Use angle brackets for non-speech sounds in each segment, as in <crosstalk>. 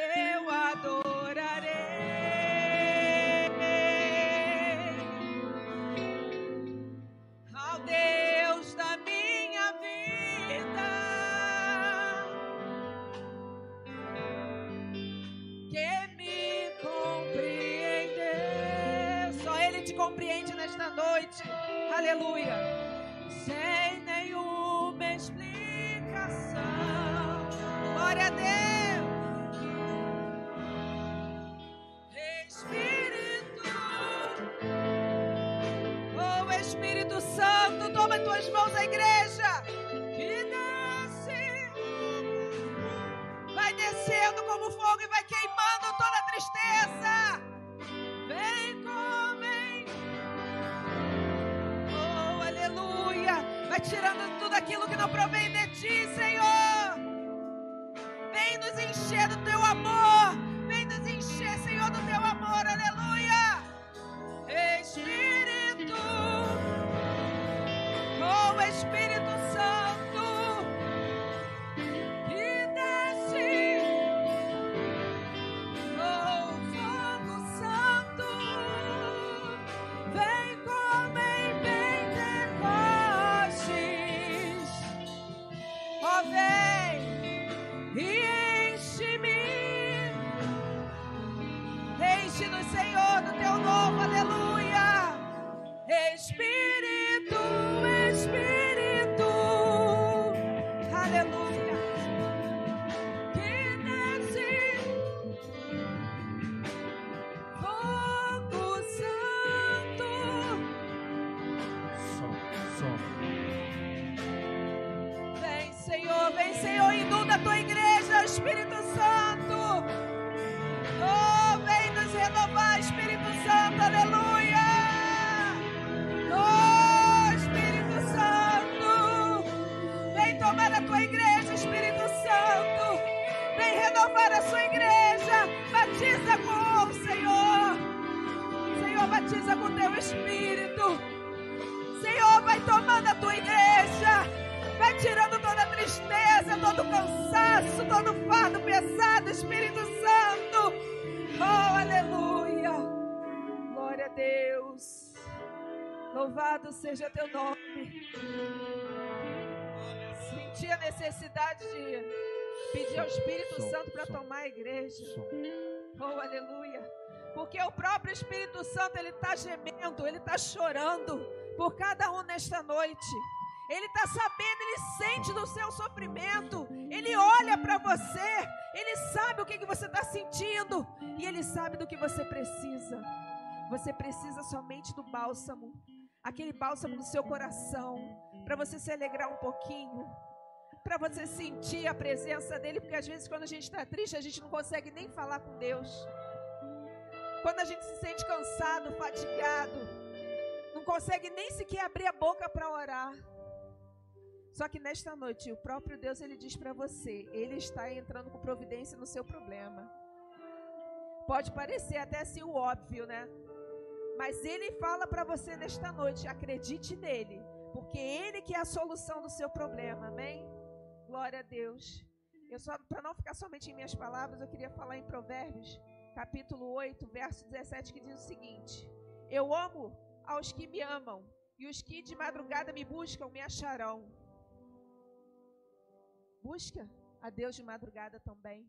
eu adorarei. Em Porque o próprio Espírito Santo, ele está gemendo, ele está chorando por cada um nesta noite. Ele está sabendo, ele sente do seu sofrimento. Ele olha para você, ele sabe o que, que você está sentindo e ele sabe do que você precisa. Você precisa somente do bálsamo, aquele bálsamo no seu coração, para você se alegrar um pouquinho, para você sentir a presença dele, porque às vezes quando a gente está triste, a gente não consegue nem falar com Deus. Quando a gente se sente cansado, fatigado, não consegue nem sequer abrir a boca para orar. Só que nesta noite, o próprio Deus ele diz para você, ele está entrando com providência no seu problema. Pode parecer até assim o óbvio, né? Mas ele fala para você nesta noite, acredite nele, porque ele que é a solução do seu problema. Amém? Glória a Deus. Eu só para não ficar somente em minhas palavras, eu queria falar em Provérbios, capítulo 8, verso 17, que diz o seguinte: Eu amo aos que me amam, e os que de madrugada me buscam me acharão. Busca a Deus de madrugada também.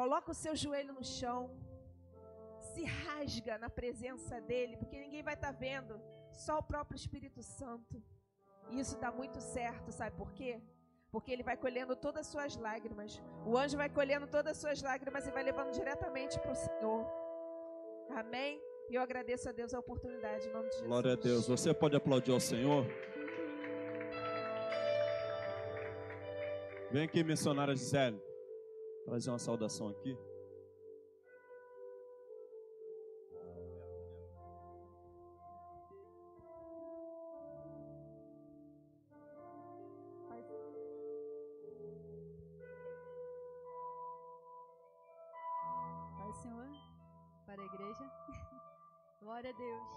Coloca o seu joelho no chão. Se rasga na presença dele, porque ninguém vai estar vendo, só o próprio Espírito Santo. E isso dá muito certo, sabe por quê? Porque ele vai colhendo todas as suas lágrimas. O anjo vai colhendo todas as suas lágrimas e vai levando diretamente para o Senhor. Amém? E eu agradeço a Deus a oportunidade, em nome de Jesus. Glória a Deus. Você pode aplaudir ao Senhor? Vem aqui, missionária Gisele. Trazer uma saudação aqui. Glória a Deus.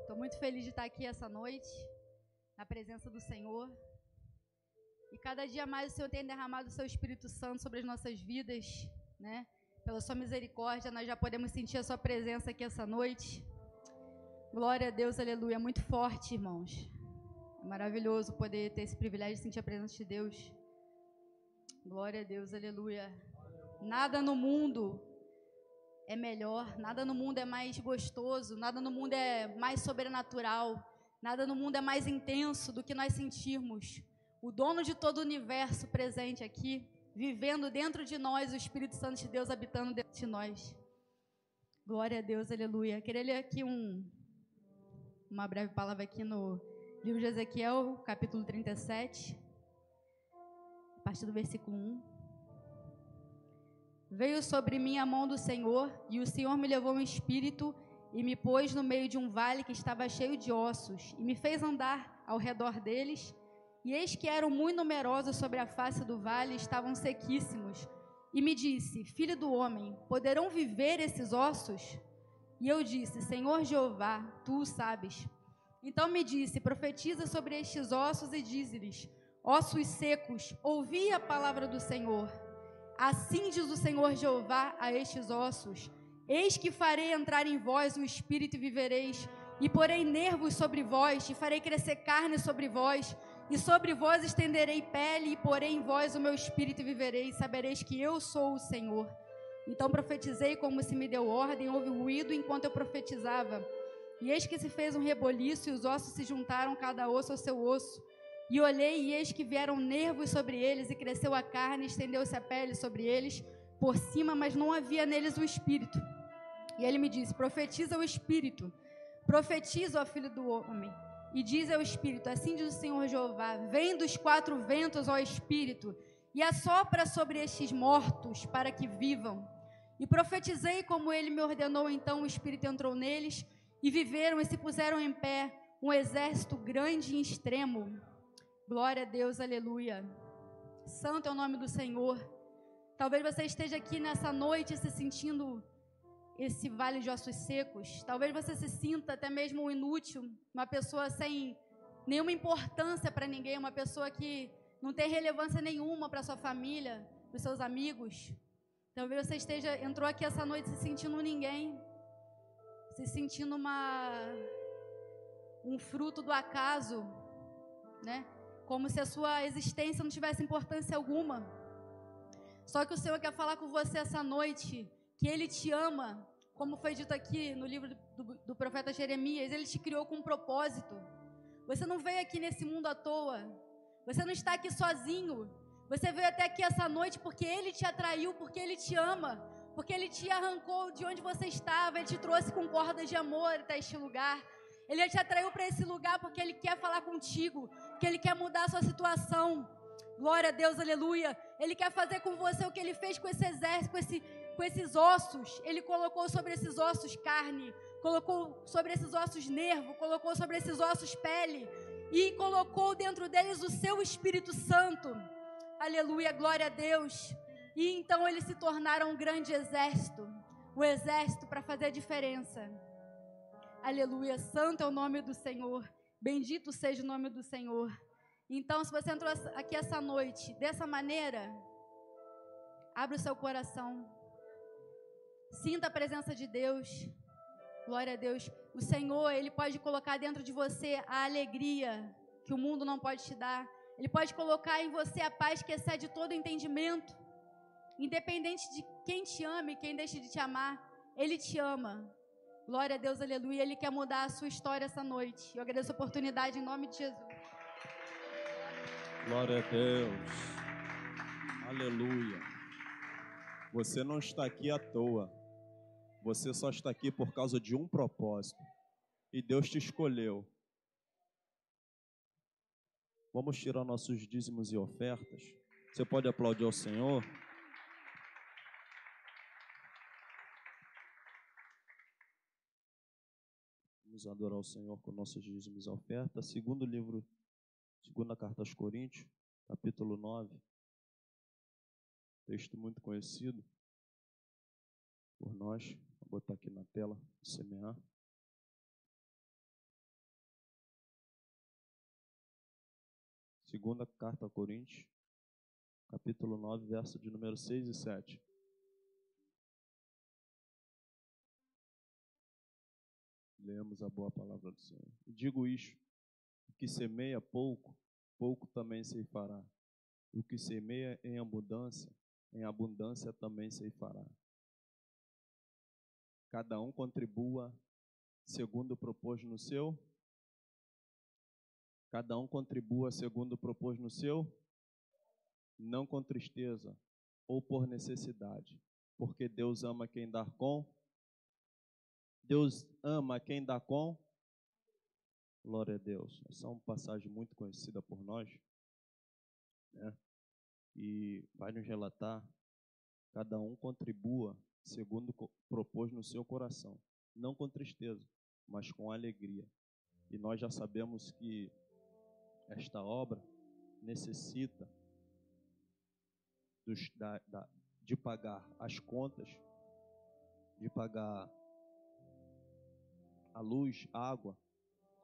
Estou muito feliz de estar aqui essa noite, na presença do Senhor. E cada dia mais o Senhor tem derramado o seu Espírito Santo sobre as nossas vidas, né? Pela sua misericórdia, nós já podemos sentir a sua presença aqui essa noite. Glória a Deus, aleluia. Muito forte, irmãos. É maravilhoso poder ter esse privilégio de sentir a presença de Deus. Glória a Deus, aleluia. Nada no mundo é melhor, nada no mundo é mais gostoso, nada no mundo é mais sobrenatural, nada no mundo é mais intenso do que nós sentirmos o dono de todo o universo presente aqui, vivendo dentro de nós, o Espírito Santo de Deus habitando dentro de nós. Glória a Deus, aleluia. Queria ler aqui um, uma breve palavra aqui no livro de Ezequiel, capítulo 37, a partir do versículo 1. Veio sobre mim a mão do Senhor, e o Senhor me levou em espírito e me pôs no meio de um vale que estava cheio de ossos, e me fez andar ao redor deles e eis que eram muito numerosos sobre a face do vale, estavam sequíssimos. E me disse: Filho do homem, poderão viver esses ossos? E eu disse: Senhor Jeová, tu o sabes. Então me disse: Profetiza sobre estes ossos e dize-lhes: Ossos secos, ouvi a palavra do Senhor. Assim diz o Senhor Jeová a estes ossos: Eis que farei entrar em vós o espírito e vivereis, e porei nervos sobre vós, e farei crescer carne sobre vós e sobre vós estenderei pele, e porei em vós o meu espírito e viverei, e sabereis que eu sou o Senhor. Então profetizei como se me deu ordem, houve ruído enquanto eu profetizava. E eis que se fez um reboliço, e os ossos se juntaram, cada osso ao seu osso. E olhei, e eis que vieram nervos sobre eles, e cresceu a carne, estendeu-se a pele sobre eles, por cima, mas não havia neles o espírito. E ele me disse: Profetiza o espírito, profetiza, ó filho do homem. E diz ao Espírito: Assim diz o Senhor Jeová: Vem dos quatro ventos, ó Espírito, e assopra sobre estes mortos, para que vivam. E profetizei como ele me ordenou, então o Espírito entrou neles, e viveram e se puseram em pé, um exército grande e extremo. Glória a Deus, aleluia. Santo é o nome do Senhor. Talvez você esteja aqui nessa noite se sentindo esse vale de ossos secos. Talvez você se sinta até mesmo inútil, uma pessoa sem nenhuma importância para ninguém, uma pessoa que não tem relevância nenhuma para sua família, para os seus amigos. Talvez você esteja entrou aqui essa noite se sentindo ninguém, se sentindo uma um fruto do acaso, né? Como se a sua existência não tivesse importância alguma. Só que o Senhor quer falar com você essa noite que Ele te ama, como foi dito aqui no livro do, do, profeta Jeremias, Ele te criou com um propósito. Você não veio aqui nesse mundo à toa. Você não está aqui sozinho. Você veio até aqui essa noite porque Ele te atraiu, porque Ele te ama, porque Ele te arrancou de onde você estava, Ele te trouxe com cordas de amor até este lugar. Ele te atraiu para esse lugar porque Ele quer falar contigo, porque Ele quer mudar a sua situação. Glória a Deus, aleluia. Ele quer fazer com você o que Ele fez com esse exército, com esse com esses ossos, ele colocou sobre esses ossos carne, colocou sobre esses ossos nervo, colocou sobre esses ossos pele e colocou dentro deles o seu Espírito Santo. Aleluia, glória a Deus. E então eles se tornaram um grande exército, o exército para fazer a diferença. Aleluia, santo é o nome do Senhor. Bendito seja o nome do Senhor. Então, se você entrou aqui essa noite dessa maneira, abre o seu coração. Sinta a presença de Deus. Glória a Deus. O Senhor, Ele pode colocar dentro de você a alegria que o mundo não pode te dar. Ele pode colocar em você a paz que excede todo entendimento. Independente de quem te ama e quem deixe de te amar, Ele te ama. Glória a Deus, aleluia. Ele quer mudar a sua história essa noite. Eu agradeço a oportunidade em nome de Jesus. Glória a Deus. Aleluia. Você não está aqui à toa. Você só está aqui por causa de um propósito. E Deus te escolheu. Vamos tirar nossos dízimos e ofertas. Você pode aplaudir ao Senhor? Vamos adorar o Senhor com nossos dízimos e ofertas. Segundo livro, segunda carta aos Coríntios, capítulo 9. Texto muito conhecido por nós. Vou botar aqui na tela, semear. Segunda carta a Coríntios, capítulo 9, verso de número 6 e 7. Lemos a boa palavra do Senhor. Digo isto: o que semeia pouco, pouco também se fará. O que semeia em abundância, em abundância também se fará. Cada um contribua segundo propôs no seu. Cada um contribua segundo propôs no seu, não com tristeza ou por necessidade, porque Deus ama quem dá com. Deus ama quem dá com. Glória a Deus. Essa é uma passagem muito conhecida por nós, né? E vai nos relatar cada um contribua segundo propôs no seu coração, não com tristeza, mas com alegria. E nós já sabemos que esta obra necessita dos, da, da, de pagar as contas, de pagar a luz, a água,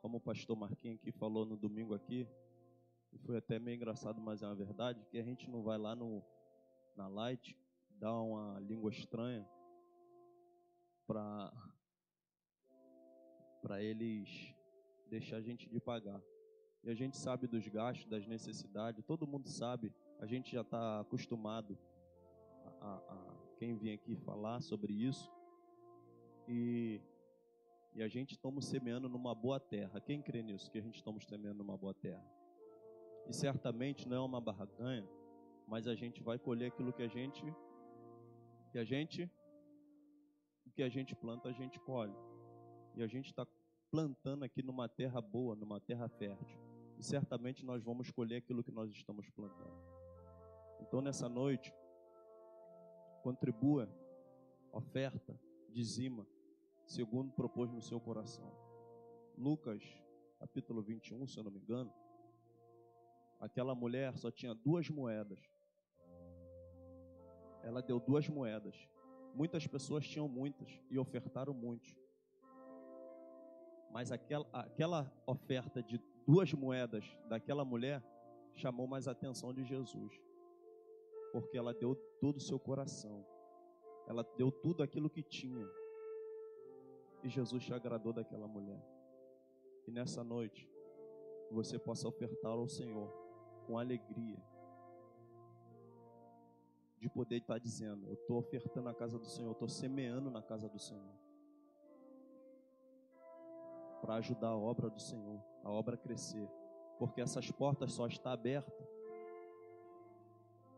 como o pastor Marquinhos aqui falou no domingo aqui, e foi até meio engraçado, mas é uma verdade, que a gente não vai lá no, na Light, dar uma língua estranha para para eles deixar a gente de pagar. E a gente sabe dos gastos, das necessidades, todo mundo sabe, a gente já está acostumado a, a, a, quem vem aqui falar sobre isso. E, e a gente estamos semeando numa boa terra. Quem crê nisso? Que a gente estamos semeando numa boa terra. E certamente não é uma barraganha, mas a gente vai colher aquilo que a gente que a gente o que a gente planta, a gente colhe. E a gente está plantando aqui numa terra boa, numa terra fértil. E certamente nós vamos colher aquilo que nós estamos plantando. Então nessa noite, contribua, oferta, dizima, segundo propôs no seu coração. Lucas, capítulo 21, se eu não me engano, aquela mulher só tinha duas moedas. Ela deu duas moedas. Muitas pessoas tinham muitas e ofertaram muitos. Mas aquela, aquela oferta de duas moedas daquela mulher chamou mais a atenção de Jesus. Porque ela deu todo o seu coração. Ela deu tudo aquilo que tinha. E Jesus se agradou daquela mulher. E nessa noite, você possa ofertar ao Senhor com alegria. De poder estar dizendo: Eu estou ofertando a casa do Senhor, estou semeando na casa do Senhor para ajudar a obra do Senhor, a obra a crescer, porque essas portas só estão abertas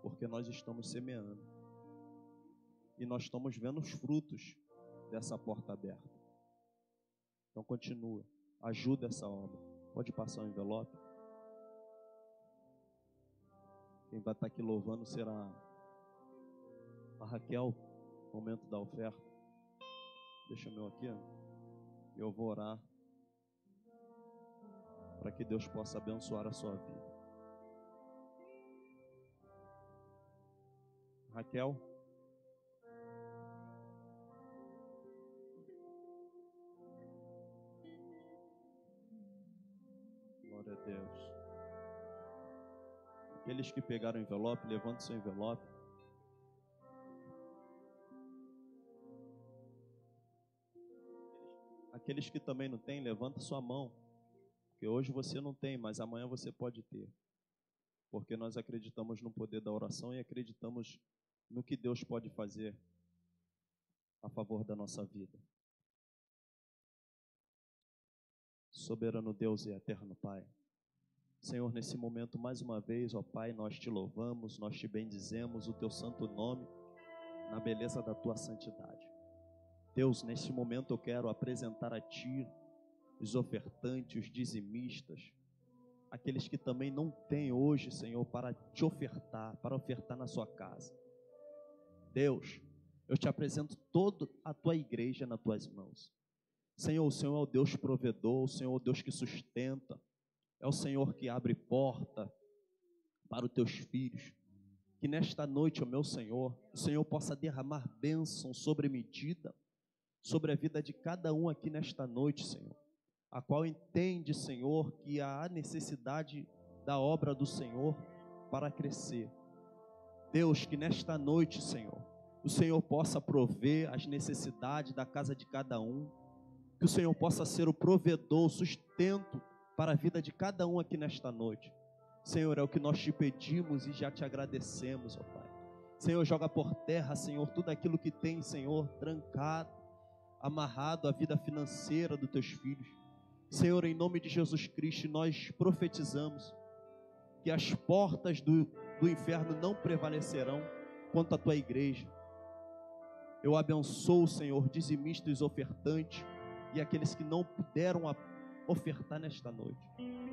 porque nós estamos semeando e nós estamos vendo os frutos dessa porta aberta. Então continua, ajuda essa obra. Pode passar o envelope. Quem vai estar aqui louvando será a Raquel, momento da oferta. Deixa o meu aqui. Eu vou orar para que Deus possa abençoar a sua vida. Raquel. Deus. Aqueles que pegaram o envelope, levante seu envelope. Aqueles que também não têm, levanta sua mão. Porque hoje você não tem, mas amanhã você pode ter. Porque nós acreditamos no poder da oração e acreditamos no que Deus pode fazer a favor da nossa vida. Soberano Deus e eterno Pai. Senhor, nesse momento, mais uma vez, ó Pai, nós te louvamos, nós te bendizemos o teu santo nome, na beleza da tua santidade. Deus, nesse momento eu quero apresentar a Ti os ofertantes, os dizimistas, aqueles que também não têm hoje, Senhor, para te ofertar, para ofertar na sua casa. Deus, eu te apresento toda a tua igreja nas tuas mãos. Senhor, o Senhor é o Deus provedor, o Senhor é o Deus que sustenta, é o Senhor que abre porta para os teus filhos. Que nesta noite, ó meu Senhor, o Senhor possa derramar bênção sobre medida, sobre a vida de cada um aqui nesta noite, Senhor a qual entende, Senhor, que há necessidade da obra do Senhor para crescer. Deus, que nesta noite, Senhor, o Senhor possa prover as necessidades da casa de cada um, que o Senhor possa ser o provedor, o sustento para a vida de cada um aqui nesta noite. Senhor, é o que nós te pedimos e já te agradecemos, ó Pai. Senhor, joga por terra, Senhor, tudo aquilo que tem, Senhor, trancado, amarrado a vida financeira dos teus filhos. Senhor, em nome de Jesus Cristo, nós profetizamos que as portas do, do inferno não prevalecerão contra a tua igreja. Eu abençoo, Senhor, dizimistas ofertantes e aqueles que não puderam ofertar nesta noite,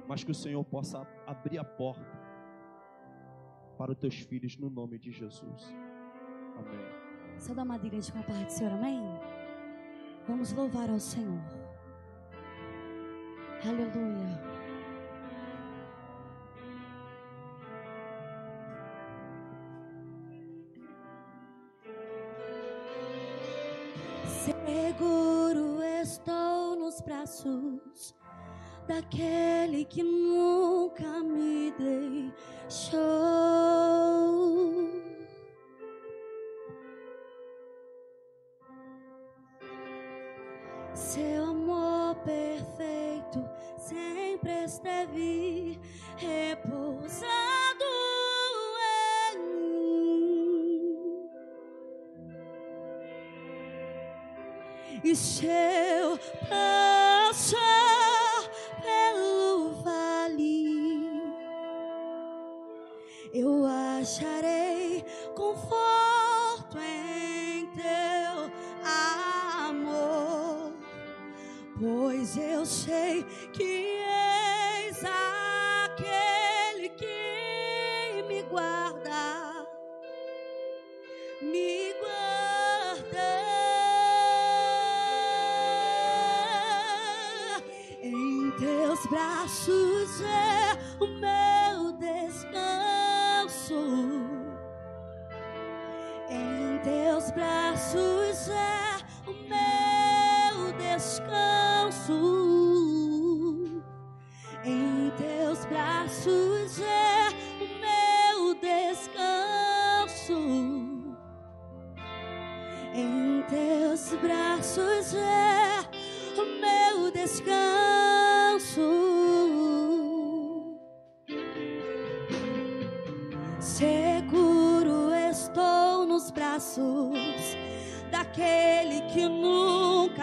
mas que o Senhor possa abrir a porta para os teus filhos no nome de Jesus. Amém. Só dá uma igreja com a parte do Senhor, amém? Vamos louvar ao Senhor. Aleluia. Seguro estou braços daquele que nunca me deixou. Seu amor perfeito sempre esteve repousado e se eu passar pois eu sei que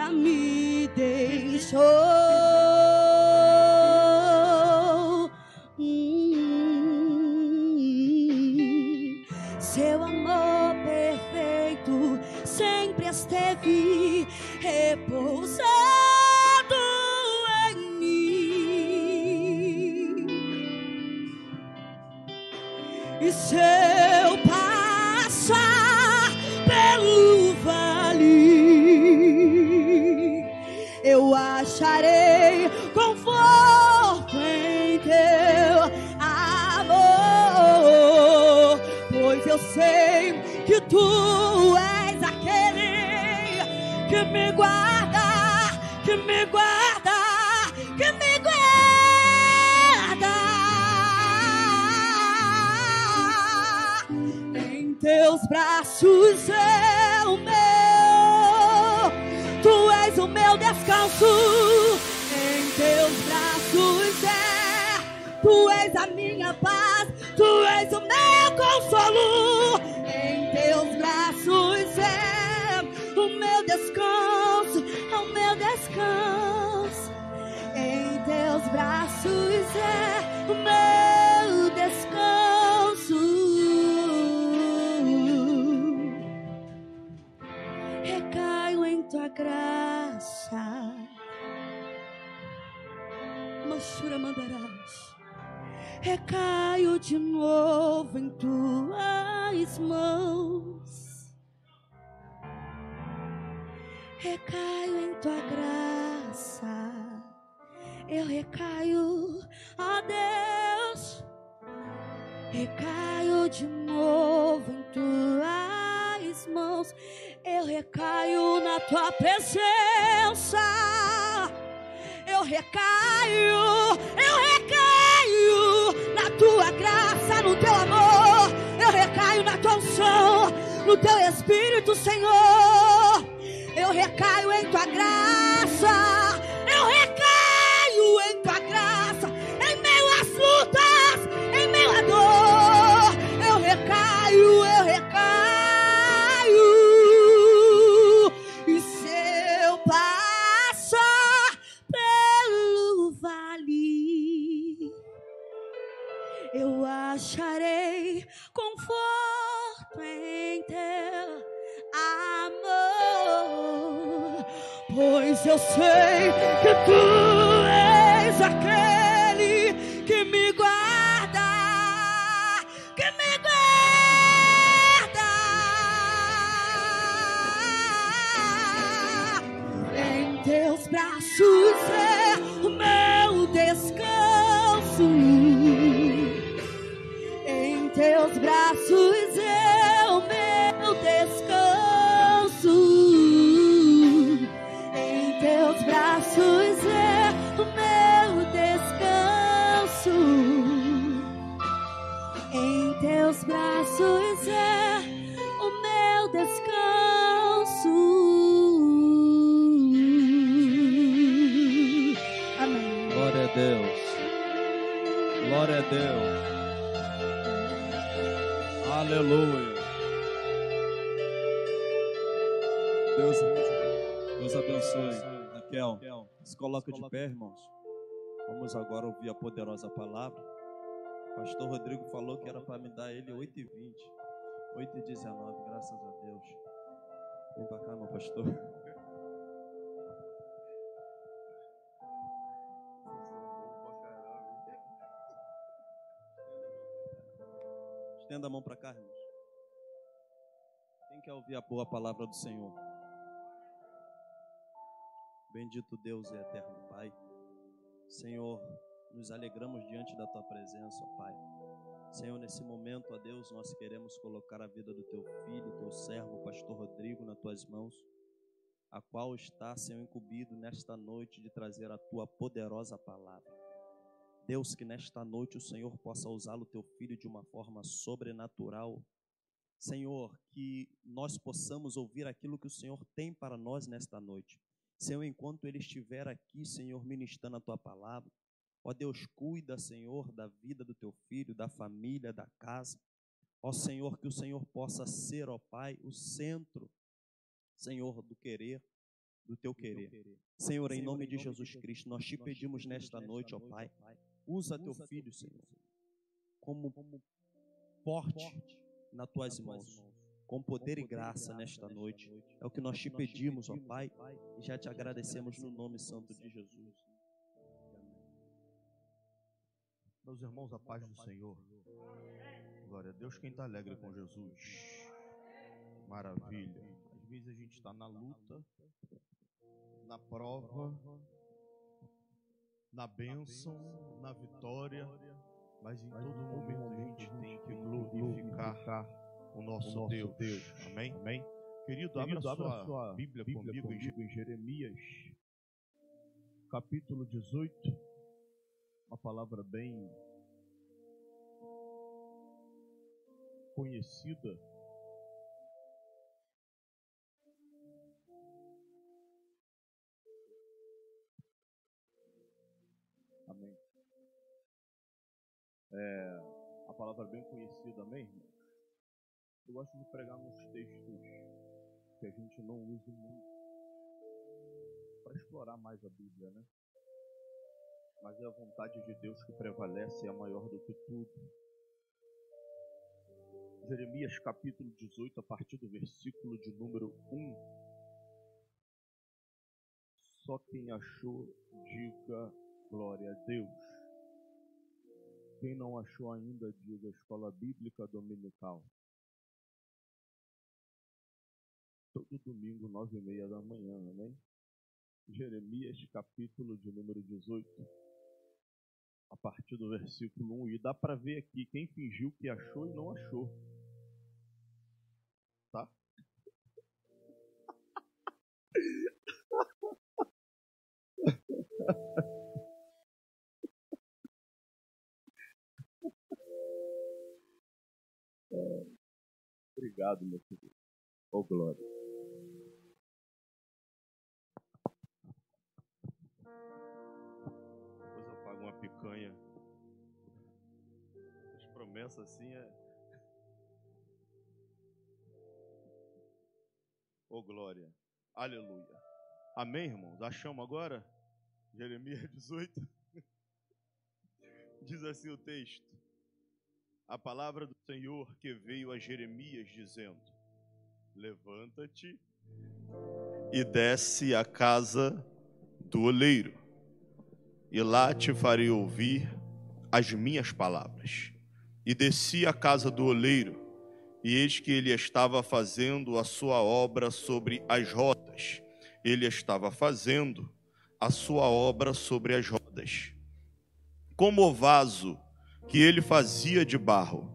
me deixou. Hum, seu amor perfeito sempre esteve mim. E tu és aquele que me guarda, que me guarda, que me guarda. Em teus braços é o meu, tu és o meu descanso. Em teus braços é, tu és a minha paz, tu és o meu consolo. Teus braços é o meu descanso. Recaio em tua graça. Mochura mandarás. Recaio de novo em tuas mãos. Recaio em tua graça. Eu recaio, ó Deus. Recaio de novo em tuas mãos. Eu recaio na tua presença. Eu recaio, eu recaio na tua graça, no teu amor. Eu recaio na tua unção, no teu Espírito, Senhor. Eu recaio em tua graça. Vamos agora ouvir a poderosa palavra. Pastor Rodrigo falou que era para me dar ele 8h20. 8h19, graças a Deus. Vem para cá, meu pastor. Estenda a mão para cá, irmãos. Quem quer ouvir a boa palavra do Senhor? Bendito Deus e eterno Pai. Senhor, nos alegramos diante da tua presença, ó Pai. Senhor, nesse momento, ó Deus, nós queremos colocar a vida do teu filho, teu servo, pastor Rodrigo, nas tuas mãos, a qual está, Senhor, incumbido nesta noite de trazer a tua poderosa palavra. Deus, que nesta noite o Senhor possa usá-lo, teu filho, de uma forma sobrenatural. Senhor, que nós possamos ouvir aquilo que o Senhor tem para nós nesta noite. Senhor, enquanto ele estiver aqui, Senhor, ministrando a tua palavra, ó Deus, cuida, Senhor, da vida do teu filho, da família, da casa. Ó Senhor, que o Senhor possa ser, ó Pai, o centro, Senhor, do querer, do teu querer. Senhor, em nome de Jesus Cristo, nós te pedimos nesta noite, ó Pai, usa teu filho, Senhor, como forte nas tuas mãos, com poder e graça nesta noite. É o que nós te pedimos, ó Pai, e já te agradecemos no nome santo de Jesus. Meus irmãos, a paz do Senhor. Glória a Deus, quem está alegre com Jesus. Maravilha. Às vezes a gente está na luta, na prova, na bênção, na vitória, mas em todo momento a gente tem que glorificar o nosso Deus. Amém? Amém? Querido, abra sua, sua Bíblia, comigo em Jeremias, capítulo 18 uma palavra bem conhecida. Amém. É, a palavra bem conhecida, amém, irmãos? Eu gosto de pregar nos textos que a gente não usa muito para explorar mais a Bíblia, né? mas é a vontade de Deus que prevalece e é maior do que tudo. Jeremias capítulo 18, a partir do versículo de número 1. Só quem achou, diga glória a Deus. Quem não achou ainda, diga Escola Bíblica Dominical. todo domingo, nove e meia da manhã, amém? Jeremias, capítulo de número 18, a partir do versículo 1. E dá para ver aqui quem fingiu que achou e não achou. Tá? <laughs> Obrigado, meu querido. Oh, glória. Promessas assim é. Oh, glória. Aleluia. Amém, irmãos? Achamos agora? Jeremias <laughs> 18. Diz assim o texto: A palavra do Senhor que veio a Jeremias dizendo: Levanta-te e desce à casa do oleiro, e lá te farei ouvir as minhas palavras. E desci à casa do oleiro, e eis que ele estava fazendo a sua obra sobre as rodas. Ele estava fazendo a sua obra sobre as rodas. Como o vaso que ele fazia de barro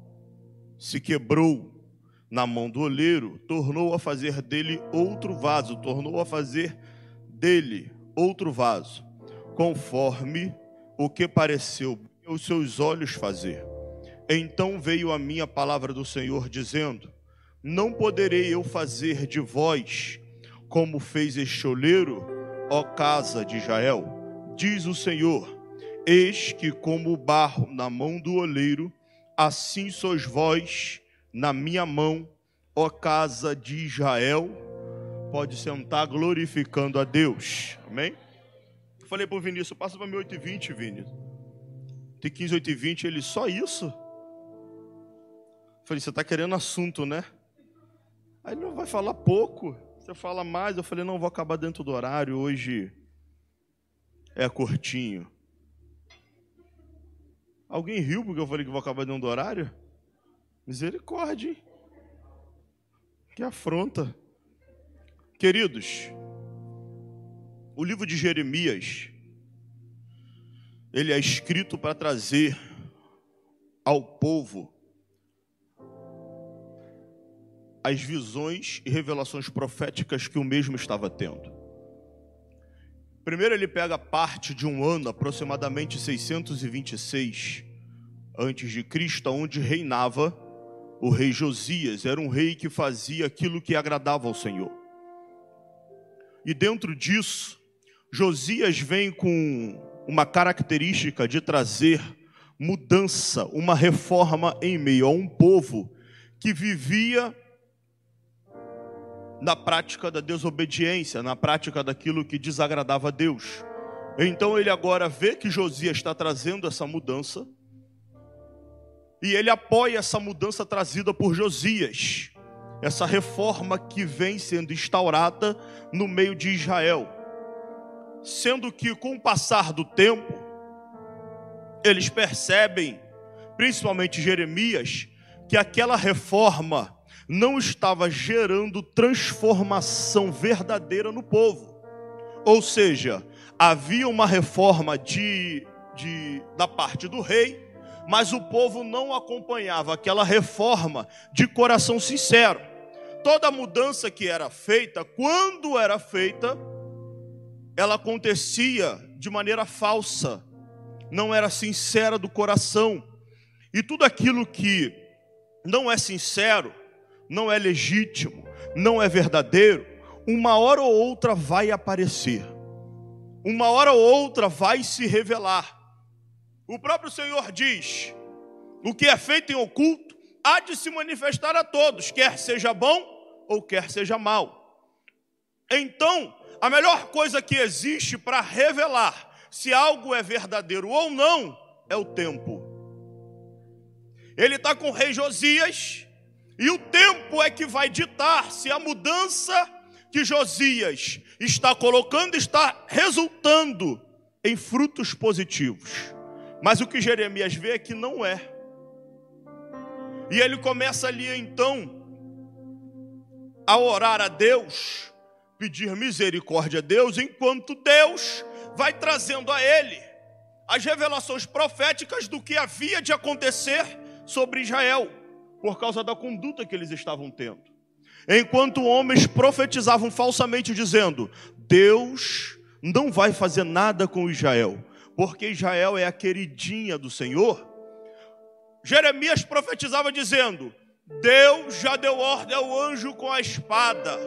se quebrou na mão do oleiro, tornou a fazer dele outro vaso, tornou a fazer dele outro vaso, conforme o que pareceu aos seus olhos fazer. Então veio a minha palavra do Senhor dizendo: Não poderei eu fazer de vós como fez este oleiro, ó casa de Israel, diz o Senhor: Eis que como o barro na mão do oleiro, assim sois vós na minha mão, ó casa de Israel. Pode sentar glorificando a Deus. Amém? Falei para o Vinícius, passa para mim 8 e 20, Vinícius. Tem 15, 8 e 20, ele, só isso? Falei, você está querendo assunto, né? Aí ele não vai falar pouco. Você fala mais. Eu falei, não, vou acabar dentro do horário. Hoje é curtinho. Alguém riu porque eu falei que vou acabar dentro do horário? Misericórdia, hein? Que afronta. Queridos, o livro de Jeremias, ele é escrito para trazer ao povo as visões e revelações proféticas que o mesmo estava tendo. Primeiro ele pega parte de um ano, aproximadamente 626 antes de Cristo, onde reinava o rei Josias. Era um rei que fazia aquilo que agradava ao Senhor. E dentro disso, Josias vem com uma característica de trazer mudança, uma reforma em meio a um povo que vivia na prática da desobediência, na prática daquilo que desagradava a Deus. Então ele agora vê que Josias está trazendo essa mudança e ele apoia essa mudança trazida por Josias, essa reforma que vem sendo instaurada no meio de Israel. Sendo que com o passar do tempo, eles percebem, principalmente Jeremias, que aquela reforma não estava gerando transformação verdadeira no povo. Ou seja, havia uma reforma de, de, da parte do rei, mas o povo não acompanhava aquela reforma de coração sincero. Toda mudança que era feita, quando era feita, ela acontecia de maneira falsa, não era sincera do coração. E tudo aquilo que não é sincero, não é legítimo, não é verdadeiro, uma hora ou outra vai aparecer, uma hora ou outra vai se revelar. O próprio Senhor diz: o que é feito em oculto há de se manifestar a todos, quer seja bom ou quer seja mal. Então, a melhor coisa que existe para revelar se algo é verdadeiro ou não é o tempo. Ele está com o rei Josias, e o tempo é que vai ditar se a mudança que Josias está colocando está resultando em frutos positivos. Mas o que Jeremias vê é que não é. E ele começa ali então a orar a Deus, pedir misericórdia a Deus, enquanto Deus vai trazendo a ele as revelações proféticas do que havia de acontecer sobre Israel por causa da conduta que eles estavam tendo. Enquanto homens profetizavam falsamente, dizendo: Deus não vai fazer nada com Israel, porque Israel é a queridinha do Senhor. Jeremias profetizava dizendo: Deus já deu ordem ao anjo com a espada.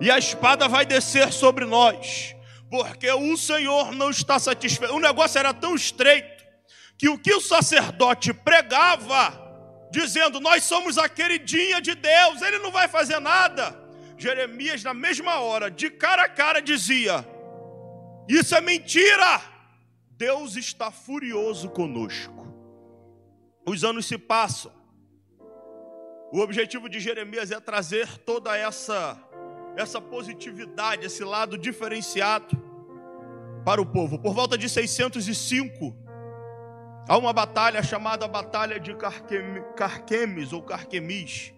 E a espada vai descer sobre nós, porque o Senhor não está satisfeito. O negócio era tão estreito que o que o sacerdote pregava, dizendo: Nós somos a queridinha de Deus, ele não vai fazer nada. Jeremias, na mesma hora, de cara a cara, dizia: Isso é mentira, Deus está furioso conosco. Os anos se passam, o objetivo de Jeremias é trazer toda essa essa positividade, esse lado diferenciado para o povo. Por volta de 605, há uma batalha chamada Batalha de Carquemes ou Carquemis.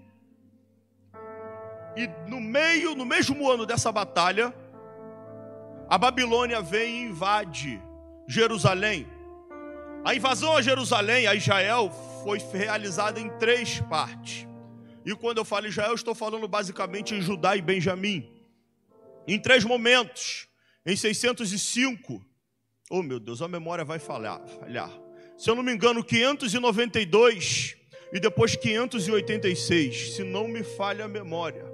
E no meio, no mesmo ano dessa batalha, a Babilônia vem e invade Jerusalém. A invasão a Jerusalém, a Israel, foi realizada em três partes. E quando eu falo Israel, estou falando basicamente em Judá e Benjamim. Em três momentos. Em 605, oh meu Deus, a memória vai falhar, falhar. Se eu não me engano, 592 e depois 586, se não me falha a memória.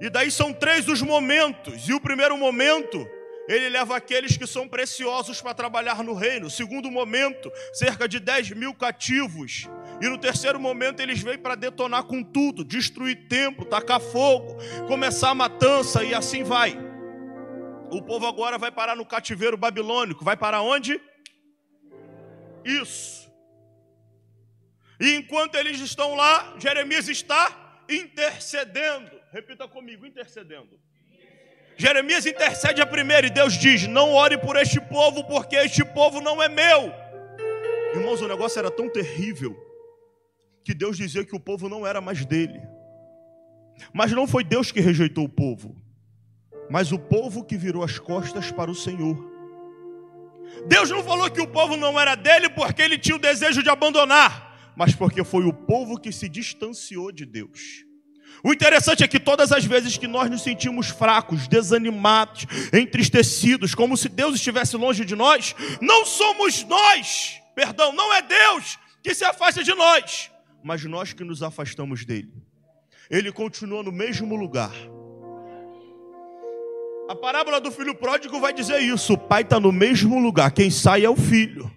E daí são três os momentos. E o primeiro momento ele leva aqueles que são preciosos para trabalhar no reino. Segundo momento, cerca de 10 mil cativos. E no terceiro momento, eles vêm para detonar com tudo, destruir templo, tacar fogo, começar a matança e assim vai. O povo agora vai parar no cativeiro babilônico. Vai para onde? Isso. E enquanto eles estão lá, Jeremias está intercedendo. Repita comigo: intercedendo. Jeremias intercede a primeira e Deus diz: Não ore por este povo, porque este povo não é meu. Irmãos, o negócio era tão terrível que Deus dizia que o povo não era mais dele. Mas não foi Deus que rejeitou o povo, mas o povo que virou as costas para o Senhor. Deus não falou que o povo não era dele porque ele tinha o desejo de abandonar, mas porque foi o povo que se distanciou de Deus. O interessante é que todas as vezes que nós nos sentimos fracos, desanimados, entristecidos, como se Deus estivesse longe de nós, não somos nós, perdão, não é Deus que se afasta de nós, mas nós que nos afastamos dele. Ele continua no mesmo lugar. A parábola do filho pródigo vai dizer isso: o pai está no mesmo lugar, quem sai é o filho.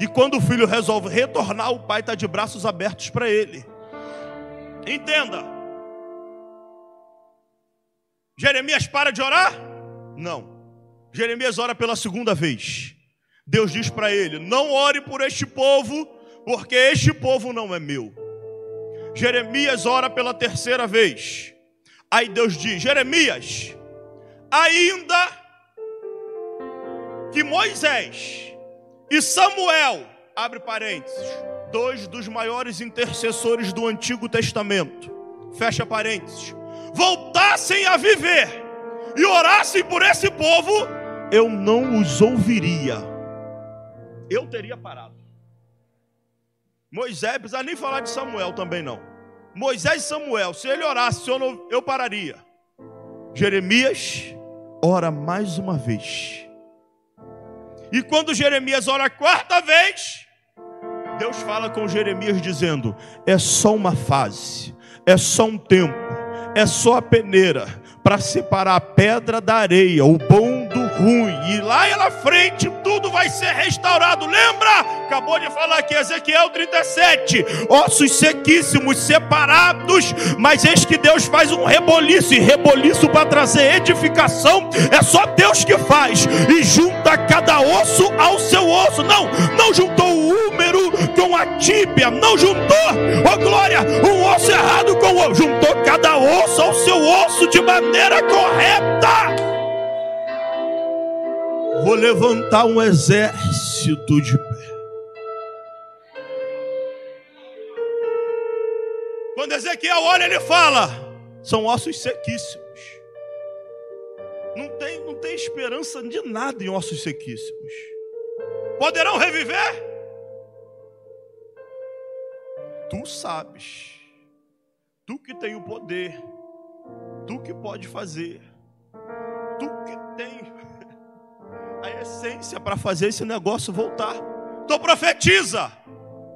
E quando o filho resolve retornar, o pai está de braços abertos para ele. Entenda. Jeremias para de orar? Não. Jeremias ora pela segunda vez. Deus diz para ele: Não ore por este povo, porque este povo não é meu. Jeremias ora pela terceira vez. Aí Deus diz: Jeremias, ainda que Moisés e Samuel, abre parênteses, dois dos maiores intercessores do Antigo Testamento, fecha parênteses, voltassem a viver e orassem por esse povo, eu não os ouviria. Eu teria parado. Moisés, precisa nem falar de Samuel também não. Moisés e Samuel, se ele orasse, eu, não, eu pararia. Jeremias ora mais uma vez. E quando Jeremias ora a quarta vez, Deus fala com Jeremias dizendo: é só uma fase, é só um tempo é só a peneira para separar a pedra da areia, o bom ruim. E lá na frente tudo vai ser restaurado. Lembra? Acabou de falar aqui, Ezequiel 37. Ossos sequíssimos, separados. Mas eis que Deus faz um reboliço. E reboliço para trazer edificação. É só Deus que faz. E junta cada osso ao seu osso. Não, não juntou o úmero com a tíbia. Não juntou, oh, glória, um osso errado com o outro. Juntou cada osso ao seu osso de maneira correta. Vou levantar um exército de pé. Quando Ezequiel olha, ele fala: são ossos sequíssimos. Não tem, não tem esperança de nada em ossos sequíssimos. Poderão reviver? Tu sabes. Tu que tem o poder. Tu que pode fazer. A essência para fazer esse negócio voltar. Então profetiza.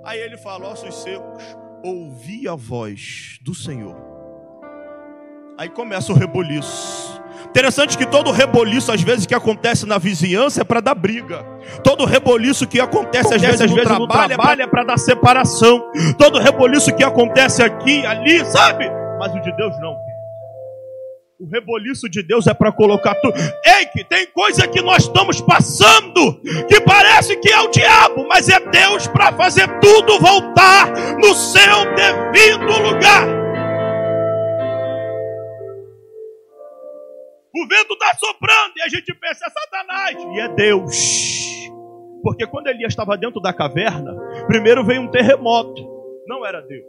Aí ele fala: ossos secos, ouvi a voz do Senhor. Aí começa o reboliço. Interessante que todo reboliço, às vezes, que acontece na vizinhança é para dar briga. Todo reboliço que acontece, às vezes, às vezes no trabalho é para dar separação. Todo reboliço que acontece aqui, ali, sabe? Mas o de Deus não. O reboliço de Deus é para colocar tudo. Ei, que tem coisa que nós estamos passando que parece que é o diabo, mas é Deus para fazer tudo voltar no seu devido lugar. O vento está soprando e a gente pensa, é Satanás. E é Deus. Porque quando Elias estava dentro da caverna, primeiro veio um terremoto. Não era Deus.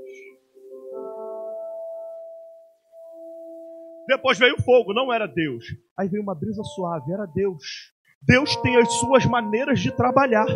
Depois veio o fogo, não era Deus. Aí veio uma brisa suave, era Deus. Deus tem as suas maneiras de trabalhar.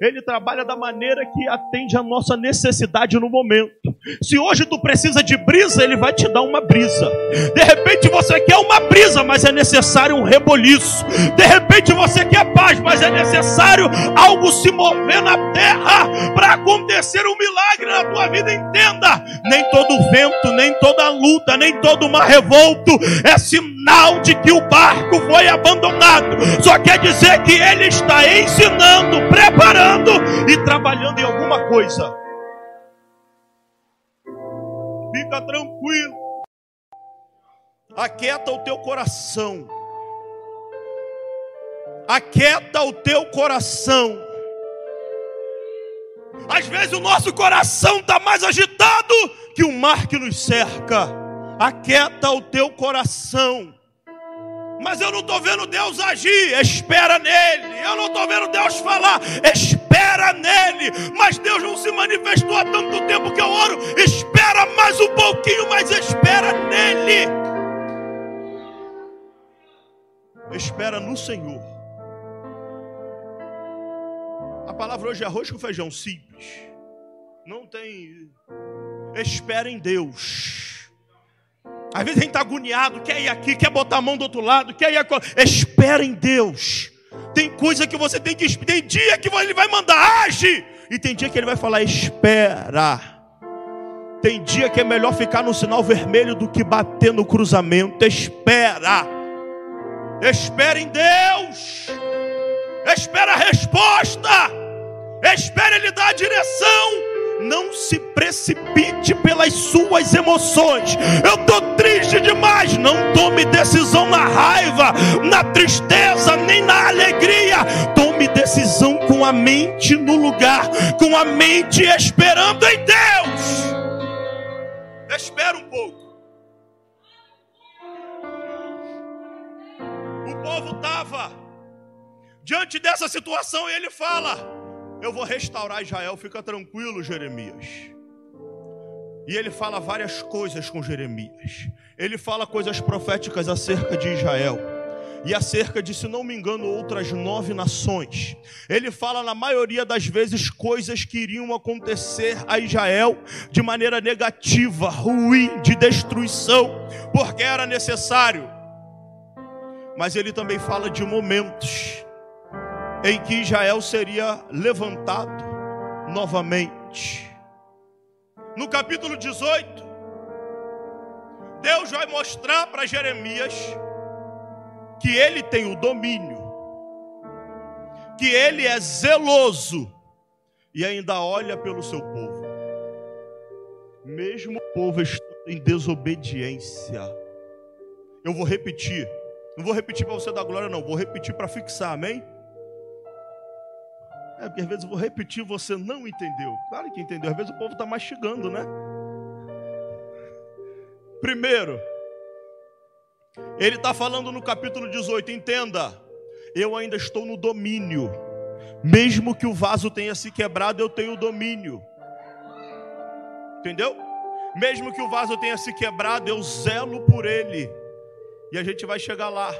Ele trabalha da maneira que atende a nossa necessidade no momento. Se hoje tu precisa de brisa, ele vai te dar uma brisa. De repente você quer uma brisa, mas é necessário um reboliço. De repente você quer paz, mas é necessário algo se mover na terra para acontecer um milagre na tua vida. Entenda: nem todo vento, nem toda luta, nem todo mar revolto é sinal de que o barco foi abandonado. Só quer dizer que ele está ensinando, preparando e trabalhando em alguma coisa. Fica tranquilo. Aquieta o teu coração. Aquieta o teu coração. Às vezes o nosso coração está mais agitado que o mar que nos cerca. Aquieta o teu coração. Mas eu não estou vendo Deus agir, espera nele. Eu não estou vendo Deus falar, espera nele. Mas Deus não se manifestou há tanto tempo que eu oro. Espera mais um pouquinho, mas espera nele. Espera no Senhor. A palavra hoje é arroz com feijão simples. Não tem. Espera em Deus. Às vezes a gente está agoniado, quer ir aqui, quer botar a mão do outro lado, quer ir aqui. Espera em Deus. Tem coisa que você tem que. Tem dia que ele vai mandar, age. E tem dia que ele vai falar, espera. Tem dia que é melhor ficar no sinal vermelho do que bater no cruzamento. Espera. Espera em Deus. Espera a resposta. Espera Ele dar a direção não se precipite pelas suas emoções. Eu estou triste demais. Não tome decisão na raiva, na tristeza, nem na alegria. Tome decisão com a mente no lugar, com a mente esperando em Deus. Espera um pouco. O povo estava diante dessa situação e ele fala. Eu vou restaurar Israel, fica tranquilo, Jeremias. E ele fala várias coisas com Jeremias. Ele fala coisas proféticas acerca de Israel. E acerca de, se não me engano, outras nove nações. Ele fala, na maioria das vezes, coisas que iriam acontecer a Israel de maneira negativa, ruim, de destruição, porque era necessário. Mas ele também fala de momentos em que Israel seria levantado novamente. No capítulo 18, Deus vai mostrar para Jeremias que ele tem o domínio, que ele é zeloso e ainda olha pelo seu povo, mesmo o povo estando em desobediência. Eu vou repetir, não vou repetir para você dar glória, não, vou repetir para fixar, amém? É porque às vezes eu vou repetir você não entendeu. Claro que entendeu. Às vezes o povo está mastigando, né? Primeiro, ele está falando no capítulo 18: entenda, eu ainda estou no domínio. Mesmo que o vaso tenha se quebrado, eu tenho domínio. Entendeu? Mesmo que o vaso tenha se quebrado, eu zelo por ele. E a gente vai chegar lá.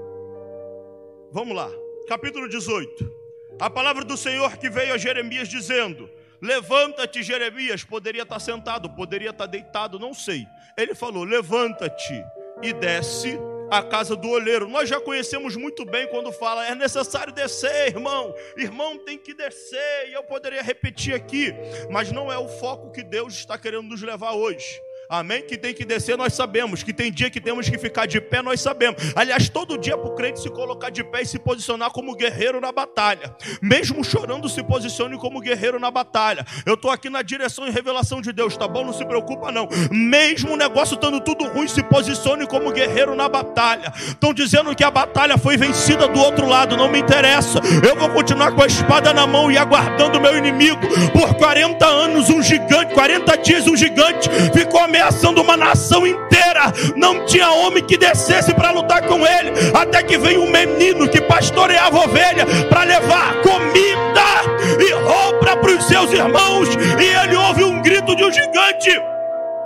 <laughs> Vamos lá capítulo 18. A palavra do Senhor que veio a Jeremias dizendo: Levanta-te, Jeremias. Poderia estar sentado, poderia estar deitado, não sei. Ele falou: Levanta-te e desce a casa do olheiro. Nós já conhecemos muito bem quando fala é necessário descer, irmão. Irmão tem que descer. E eu poderia repetir aqui, mas não é o foco que Deus está querendo nos levar hoje. Amém? Que tem que descer, nós sabemos. Que tem dia que temos que ficar de pé, nós sabemos. Aliás, todo dia para o crente se colocar de pé e se posicionar como guerreiro na batalha. Mesmo chorando, se posicione como guerreiro na batalha. Eu estou aqui na direção e revelação de Deus, tá bom? Não se preocupa, não. Mesmo o negócio estando tudo ruim, se posicione como guerreiro na batalha. Estão dizendo que a batalha foi vencida do outro lado, não me interessa. Eu vou continuar com a espada na mão e aguardando o meu inimigo. Por 40 anos, um gigante, 40 dias, um gigante ficou ameaçando uma nação inteira. Não tinha homem que descesse para lutar com ele. Até que veio um menino que pastoreava ovelha para levar comida e roupa para os seus irmãos. E ele ouve um grito de um gigante.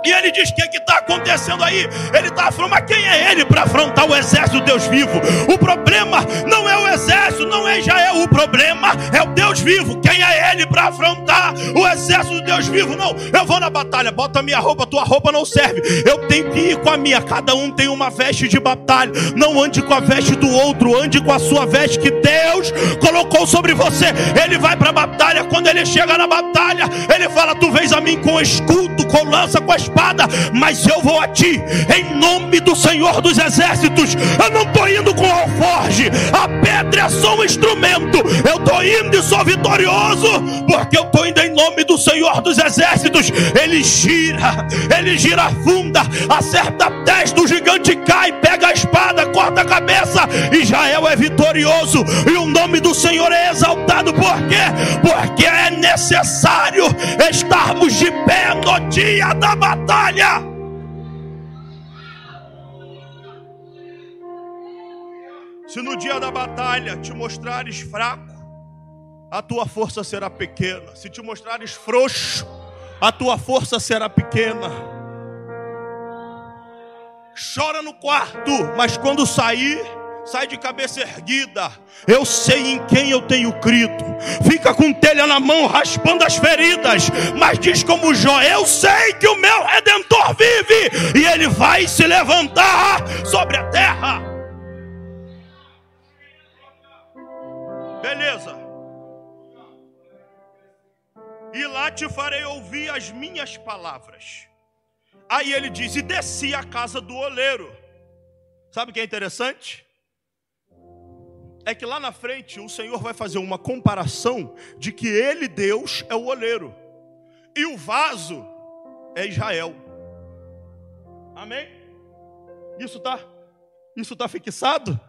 E ele diz: O que está acontecendo aí? Ele está falando, mas quem é ele para afrontar o exército do Deus vivo? O problema não é o exército, não é Israel, o problema é o Deus vivo. Quem é ele para afrontar o exército do Deus vivo? Não, eu vou na batalha, bota minha roupa, tua roupa não serve. Eu tenho que ir com a minha, cada um tem uma veste de batalha. Não ande com a veste do outro, ande com a sua veste que Deus colocou sobre você. Ele vai para a batalha, quando ele chega na batalha, ele fala: Tu vês a mim com escudo, com lança, com espada espada, mas eu vou a ti, em nome do Senhor dos Exércitos. Eu não estou indo com alforge, a pedra é só um instrumento. Eu estou indo e sou vitorioso, porque eu estou indo em nome do Senhor dos Exércitos. Ele gira, ele gira funda, acerta a testa, o gigante cai, pega a espada, corta a cabeça. Israel é vitorioso e o nome do Senhor é exaltado. Por quê? Porque é necessário estarmos de pé no dia da batalha batalha. Se no dia da batalha te mostrares fraco, a tua força será pequena. Se te mostrares frouxo, a tua força será pequena. Chora no quarto, mas quando sair, sai de cabeça erguida. Eu sei em quem eu tenho crido. Fica com telha na mão, raspando as feridas. Mas diz como Jó: Eu sei que o meu redentor vive e ele vai se levantar sobre a terra. Beleza. E lá te farei ouvir as minhas palavras. Aí ele diz: E desci a casa do oleiro. Sabe o que é interessante? É que lá na frente o Senhor vai fazer uma comparação de que Ele, Deus, é o oleiro e o vaso é Israel. Amém? Isso está isso tá fixado?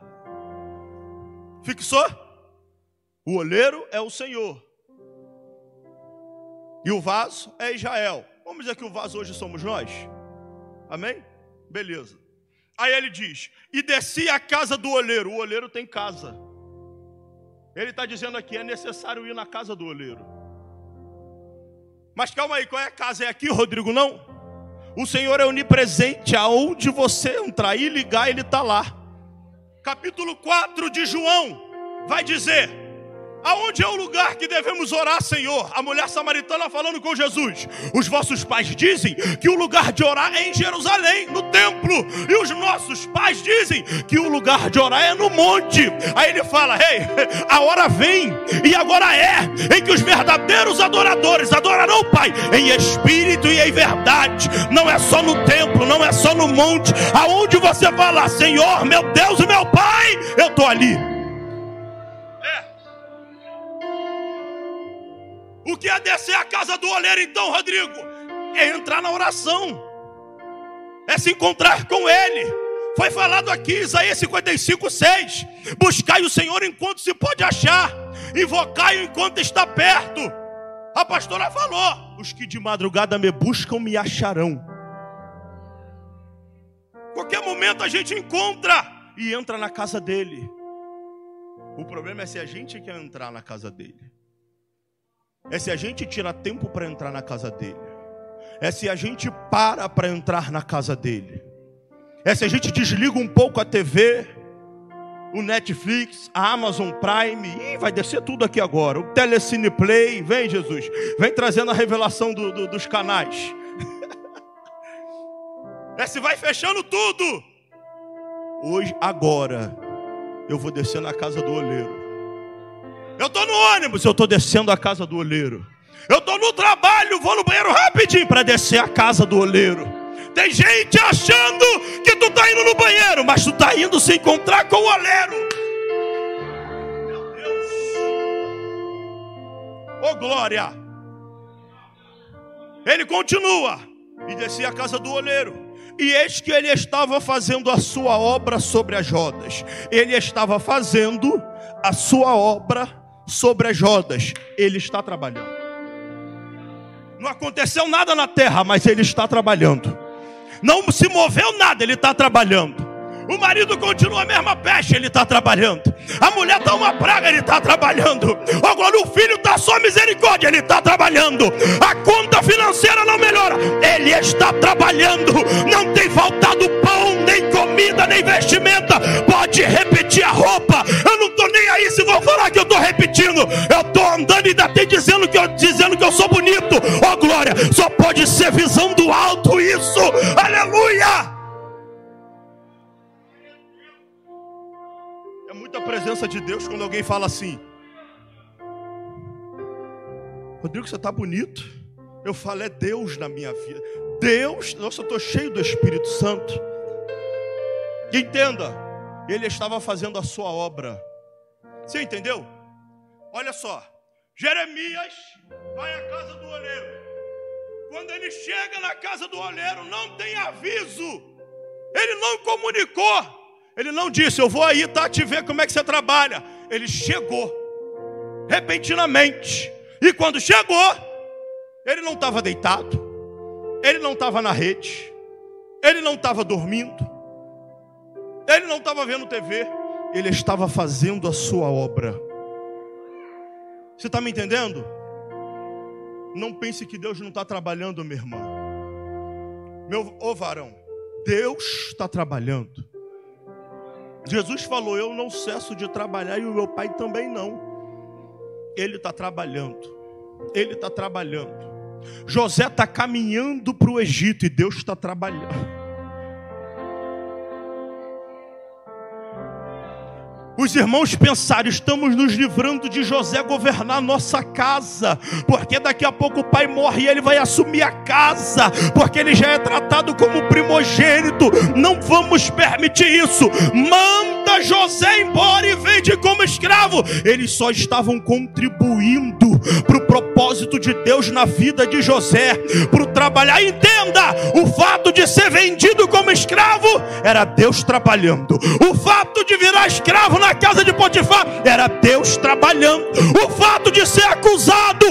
Fixou? O oleiro é o Senhor e o vaso é Israel. Vamos dizer que o vaso hoje somos nós? Amém? Beleza. Aí ele diz: E desci a casa do olheiro. O olheiro tem casa. Ele está dizendo aqui: é necessário ir na casa do olheiro. Mas calma aí, qual é a casa? É aqui, Rodrigo? Não. O Senhor é onipresente. Aonde você entrar e ligar, Ele está lá. Capítulo 4 de João vai dizer Aonde é o lugar que devemos orar, Senhor? A mulher samaritana falando com Jesus. Os vossos pais dizem que o lugar de orar é em Jerusalém, no templo. E os nossos pais dizem que o lugar de orar é no monte. Aí ele fala: Ei, a hora vem, e agora é, em que os verdadeiros adoradores adorarão o Pai em espírito e em verdade. Não é só no templo, não é só no monte. Aonde você fala, Senhor, meu Deus e meu Pai, eu estou ali. O que é descer a casa do oleiro, então, Rodrigo? É entrar na oração, é se encontrar com Ele. Foi falado aqui, Isaías 55, 6. Buscai o Senhor enquanto se pode achar, invocai-o enquanto está perto. A pastora falou: os que de madrugada me buscam me acharão. Qualquer momento a gente encontra e entra na casa dele. O problema é se a gente quer entrar na casa dele é se a gente tira tempo para entrar na casa dele, é se a gente para para entrar na casa dele, é se a gente desliga um pouco a TV, o Netflix, a Amazon Prime, e vai descer tudo aqui agora, o Telecine Play, vem Jesus, vem trazendo a revelação do, do, dos canais, <laughs> é se vai fechando tudo, hoje, agora, eu vou descer na casa do oleiro. Eu estou no ônibus, eu estou descendo a casa do oleiro. Eu estou no trabalho, vou no banheiro rapidinho para descer a casa do oleiro. Tem gente achando que tu está indo no banheiro, mas tu está indo se encontrar com o oleiro. Meu Deus. Oh glória. Ele continua e descia a casa do oleiro. E eis que ele estava fazendo a sua obra sobre as rodas. Ele estava fazendo a sua obra sobre as rodas. Ele está trabalhando. Não aconteceu nada na terra, mas ele está trabalhando. Não se moveu nada, ele está trabalhando. O marido continua a mesma peste, ele está trabalhando. A mulher está uma praga, ele está trabalhando. Agora o filho está só misericórdia, ele está trabalhando. A conta financeira não melhora, ele está trabalhando. Não tem faltado pão, nem comida, nem vestimenta. Pode repetir a roupa. Eu não estou nem aí se vou falar que eu estou repetindo. Eu estou andando e ainda dizendo que eu, dizendo que eu sou bonito. Ó oh, glória, só pode ser visão do alto isso. Aleluia! Muita presença de Deus quando alguém fala assim: Rodrigo, você está bonito. Eu falo, é Deus na minha vida. Deus, nossa, eu estou cheio do Espírito Santo. Entenda, ele estava fazendo a sua obra. Você entendeu? Olha só, Jeremias vai à casa do oleiro. Quando ele chega na casa do oleiro, não tem aviso. Ele não comunicou. Ele não disse, eu vou aí, tá, te ver como é que você trabalha. Ele chegou, repentinamente. E quando chegou, ele não estava deitado, ele não estava na rede, ele não estava dormindo, ele não estava vendo TV, ele estava fazendo a sua obra. Você está me entendendo? Não pense que Deus não está trabalhando, minha irmã. Meu ô varão, Deus está trabalhando. Jesus falou: Eu não cesso de trabalhar e o meu pai também não. Ele está trabalhando. Ele está trabalhando. José está caminhando para o Egito e Deus está trabalhando. Os irmãos pensaram: estamos nos livrando de José governar nossa casa, porque daqui a pouco o pai morre e ele vai assumir a casa, porque ele já é tratado como primogênito. Não vamos permitir isso. Manda José embora e vende como escravo. Eles só estavam contribuindo para o propósito de Deus na vida de José, para trabalhar. Entenda: o fato de ser vendido como escravo era Deus trabalhando, o fato de virar escravo na casa de Potifar era Deus trabalhando. O fato de ser acusado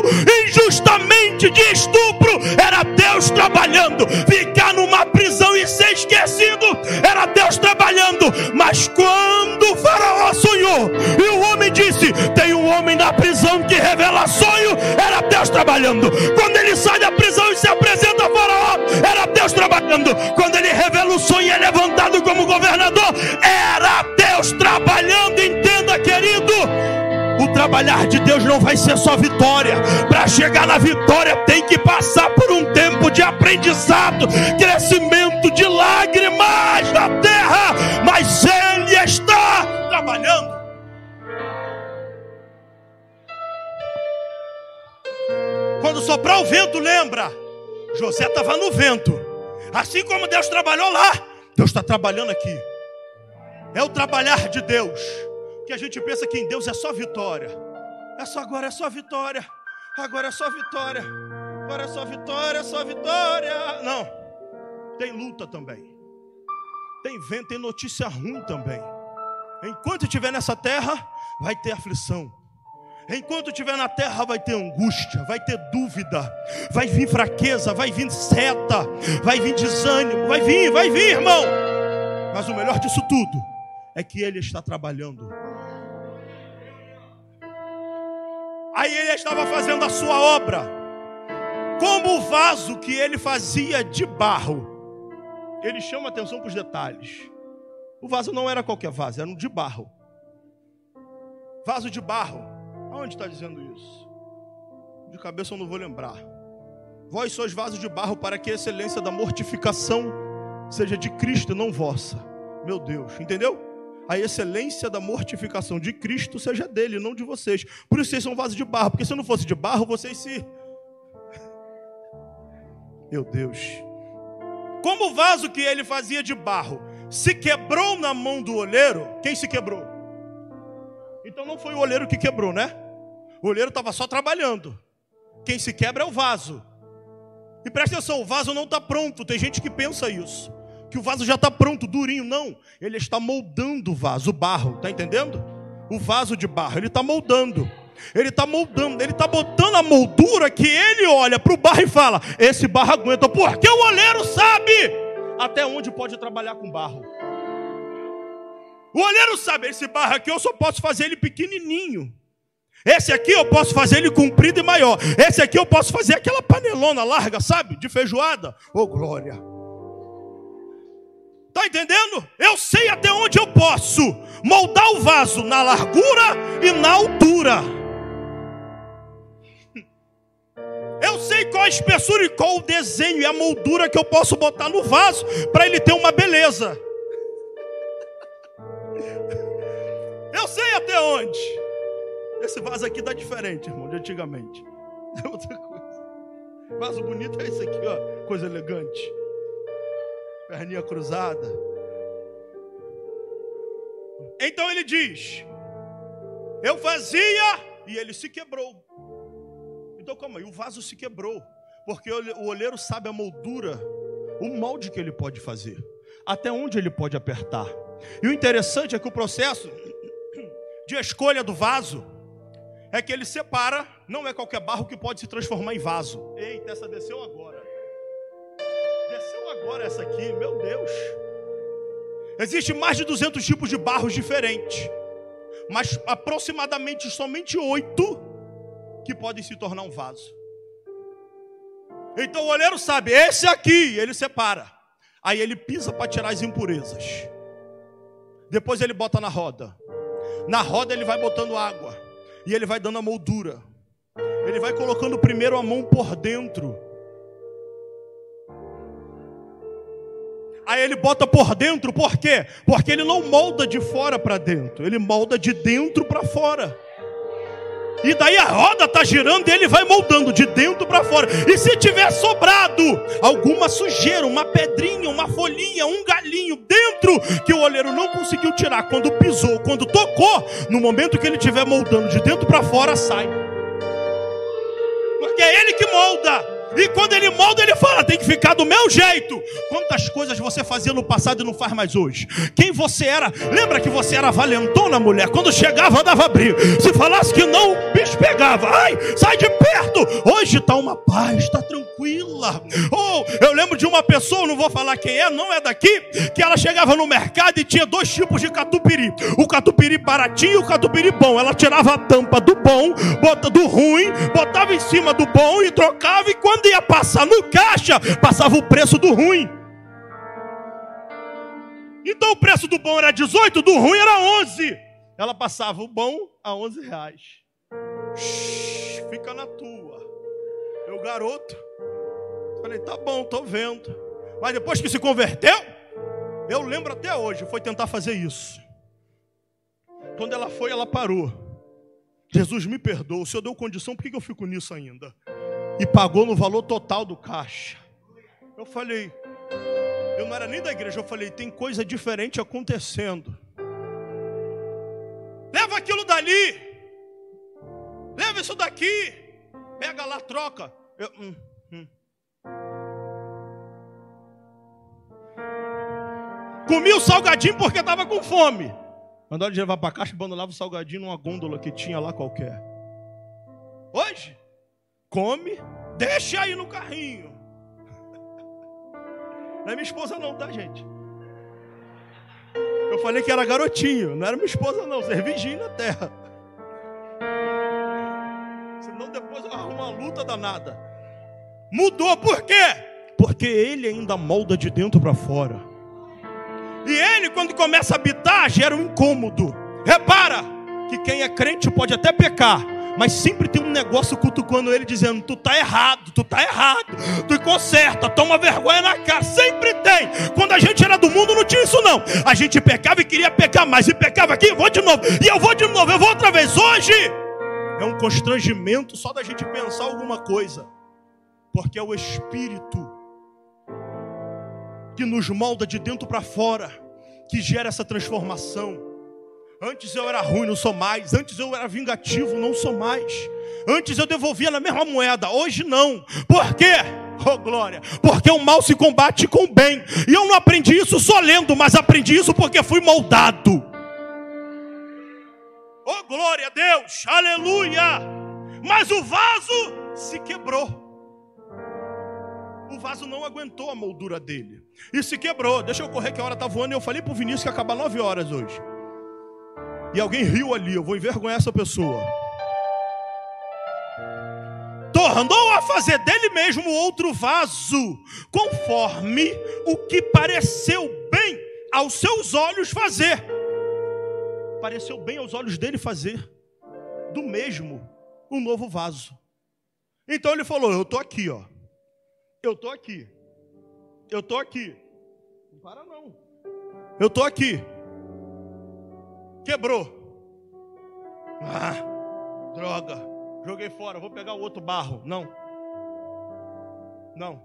injustamente de estupro era Deus trabalhando. Ficar numa prisão e ser esquecido era Deus trabalhando. Mas quando o Faraó sonhou e o homem disse: Tem um homem na prisão que revela sonho, era Deus trabalhando. Quando ele sai da prisão e se apresenta a Faraó, era Deus trabalhando. Quando ele revela o sonho e é levantado como governador, era Deus trabalhando entenda, querido. O trabalhar de Deus não vai ser só vitória. Para chegar na vitória, tem que passar por um tempo de aprendizado, crescimento Quando soprar o vento, lembra? José estava no vento. Assim como Deus trabalhou lá, Deus está trabalhando aqui. É o trabalhar de Deus. Que a gente pensa que em Deus é só vitória. É só agora é só vitória. Agora é só vitória. Agora é só vitória, é só vitória. Não. Tem luta também. Tem vento, tem notícia ruim também. Enquanto estiver nessa terra, vai ter aflição. Enquanto estiver na terra, vai ter angústia, vai ter dúvida, vai vir fraqueza, vai vir seta, vai vir desânimo, vai vir, vai vir, irmão. Mas o melhor disso tudo é que ele está trabalhando. Aí ele estava fazendo a sua obra, como o vaso que ele fazia de barro. Ele chama atenção para os detalhes. O vaso não era qualquer vaso, era um de barro. Vaso de barro. Aonde está dizendo isso? De cabeça eu não vou lembrar. Vós sois vasos de barro para que a excelência da mortificação seja de Cristo, não vossa Meu Deus, entendeu? A excelência da mortificação de Cristo seja dele, não de vocês. Por isso vocês são vasos de barro, porque se não fosse de barro, vocês se. Meu Deus. Como o vaso que ele fazia de barro se quebrou na mão do olheiro, quem se quebrou? Então não foi o olheiro que quebrou, né? O olheiro estava só trabalhando. Quem se quebra é o vaso. E presta atenção, o vaso não está pronto. Tem gente que pensa isso. Que o vaso já está pronto, durinho. Não. Ele está moldando o vaso, o barro. Está entendendo? O vaso de barro. Ele está moldando. Ele está moldando. Ele está botando a moldura que ele olha para o barro e fala: Esse barro aguenta. Porque o olheiro sabe até onde pode trabalhar com barro. O olheiro sabe: Esse barro aqui eu só posso fazer ele pequenininho. Esse aqui eu posso fazer ele comprido e maior. Esse aqui eu posso fazer aquela panelona larga, sabe? De feijoada. Ô oh, glória. Tá entendendo? Eu sei até onde eu posso moldar o vaso na largura e na altura. Eu sei qual a espessura e qual o desenho e a moldura que eu posso botar no vaso para ele ter uma beleza. Eu sei até onde. Esse vaso aqui tá diferente, irmão, de antigamente. <laughs> É outra coisa. Vaso bonito é esse aqui, ó. Coisa elegante. Perninha cruzada. Então ele diz: Eu fazia e ele se quebrou. Então calma aí, o vaso se quebrou. Porque o olheiro sabe a moldura, o molde que ele pode fazer, até onde ele pode apertar. E o interessante é que o processo <coughs> de escolha do vaso é que ele separa, não é qualquer barro que pode se transformar em vaso. Eita, essa desceu agora. Desceu agora essa aqui, meu Deus. Existem mais de 200 tipos de barros diferentes, mas aproximadamente somente oito que podem se tornar um vaso. Então o olheiro sabe, esse aqui, ele separa. Aí ele pisa para tirar as impurezas. Depois ele bota na roda. Na roda ele vai botando água. E ele vai dando a moldura. Ele vai colocando primeiro a mão por dentro. Aí ele bota por dentro, por quê? Porque ele não molda de fora para dentro, ele molda de dentro para fora. E daí a roda está girando e ele vai moldando de dentro para fora. E se tiver sobrado alguma sujeira, uma pedrinha, uma folhinha, um galinho dentro que o olheiro não conseguiu tirar quando pisou, quando tocou, no momento que ele estiver moldando de dentro para fora, sai. Porque é ele que molda. E quando ele molda, ele fala: tem que ficar do meu jeito. Quantas coisas você fazia no passado e não faz mais hoje? Quem você era? Lembra que você era valentona, mulher? Quando chegava, dava brilho. Se falasse que não, o bicho pegava. Ai, sai de perto. Hoje está uma paz, está tranquila. Ou oh, eu lembro de uma pessoa, não vou falar quem é, não é daqui, que ela chegava no mercado e tinha dois tipos de catupiry: o catupiry baratinho e o catupiry bom. Ela tirava a tampa do bom, bota do ruim, botava em cima do bom e trocava. E quando quando ia passar no caixa, passava o preço do ruim. Então o preço do bom era 18, do ruim era 11. Ela passava o bom a 11 reais. Shhh, fica na tua. Eu, garoto, falei, tá bom, tô vendo. Mas depois que se converteu, eu lembro até hoje, foi tentar fazer isso. Quando ela foi, ela parou. Jesus me perdoa, o Senhor deu condição, por que eu fico nisso ainda? E pagou no valor total do caixa. Eu falei, eu não era nem da igreja, eu falei, tem coisa diferente acontecendo. Leva aquilo dali, leva isso daqui, pega lá, troca. Eu, hum, hum. Comi o salgadinho porque estava com fome. Mandaram de levar para a caixa abandonava o salgadinho numa gôndola que tinha lá qualquer. Hoje, come, deixa aí no carrinho. <laughs> Não é minha esposa não, tá, gente? Eu falei que era garotinho, não era minha esposa não, servinho na terra. Senão depois eu arrumo uma luta danada. Mudou, por quê? Porque ele ainda molda de dentro para fora. E ele, quando começa a habitar, gera um incômodo. Repara que quem é crente pode até pecar, mas sempre tem um negócio cutucando ele, dizendo: Tu tá errado, tu tá errado, tu conserta, toma vergonha na cara. Sempre tem. Quando a gente era do mundo, não tinha isso, não. A gente pecava e queria pecar mais, e pecava aqui, vou de novo, e eu vou de novo, eu vou outra vez. Hoje é um constrangimento só da gente pensar alguma coisa, porque é o Espírito que nos molda de dentro para fora, que gera essa transformação. Antes eu era ruim, não sou mais. Antes eu era vingativo, não sou mais. Antes eu devolvia na mesma moeda, hoje não. Por quê? Oh glória, porque o mal se combate com o bem. E eu não aprendi isso só lendo, mas aprendi isso porque fui moldado. Oh glória a Deus, aleluia. Mas o vaso se quebrou. O vaso não aguentou a moldura dele. E se quebrou. Deixa eu correr que a hora está voando. E eu falei para o Vinícius que ia acabar nove horas hoje e alguém riu ali, eu vou envergonhar essa pessoa. Tornou a fazer dele mesmo outro vaso, conforme o que pareceu bem aos seus olhos fazer. Pareceu bem aos olhos dele fazer do mesmo um novo vaso. Então ele falou: Eu estou aqui, ó. Eu estou aqui. Eu estou aqui. Não para não. Eu estou aqui. Quebrou. Ah, droga. Joguei fora, vou pegar o outro barro. Não. Não.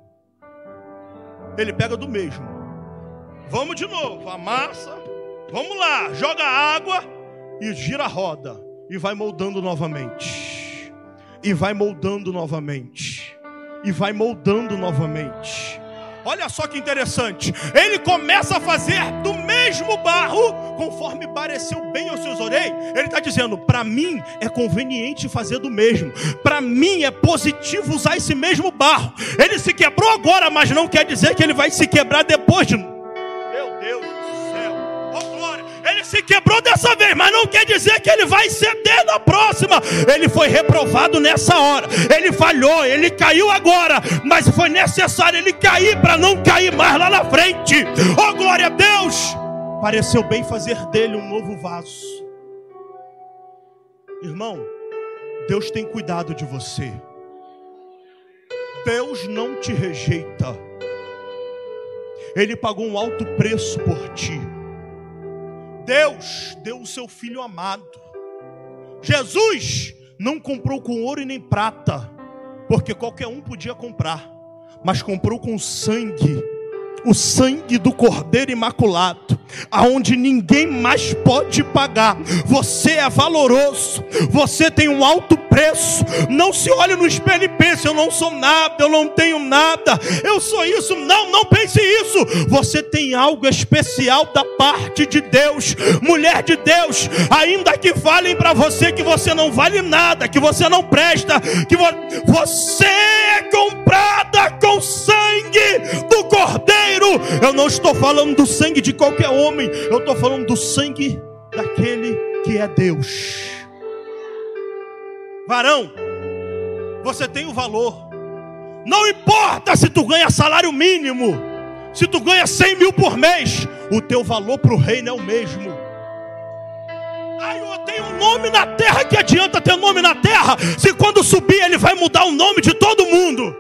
Ele pega do mesmo. Vamos de novo. Amassa. Vamos lá. Joga água e gira a roda. E vai moldando novamente. E vai moldando novamente. E vai moldando novamente. Olha só que interessante. Ele começa a fazer do mesmo barro, conforme pareceu bem aos seus orei. Ele está dizendo: para mim é conveniente fazer do mesmo. Para mim é positivo usar esse mesmo barro. Ele se quebrou agora, mas não quer dizer que ele vai se quebrar depois de se quebrou dessa vez, mas não quer dizer que ele vai ceder na próxima. Ele foi reprovado nessa hora, ele falhou, ele caiu agora, mas foi necessário ele cair para não cair mais lá na frente. Oh, glória a Deus! Pareceu bem fazer dele um novo vaso. Irmão, Deus tem cuidado de você. Deus não te rejeita. Ele pagou um alto preço por ti. Deus deu o seu filho amado. Jesus não comprou com ouro e nem prata, porque qualquer um podia comprar, mas comprou com sangue o sangue do Cordeiro Imaculado, aonde ninguém mais pode pagar. Você é valoroso, você tem um alto preço. Não se olhe no espelho e pense: eu não sou nada, eu não tenho nada, eu sou isso. Não, não pense isso. Você tem algo especial da parte de Deus, mulher de Deus. Ainda que falem para você que você não vale nada, que você não presta, que vo você comprada com sangue do Cordeiro eu não estou falando do sangue de qualquer homem, eu estou falando do sangue daquele que é Deus. Varão, você tem o valor. Não importa se tu ganha salário mínimo, se tu ganha 100 mil por mês, o teu valor para o reino é o mesmo. Ai, tenho um nome na terra que adianta ter nome na terra, se quando subir ele vai mudar o nome de todo mundo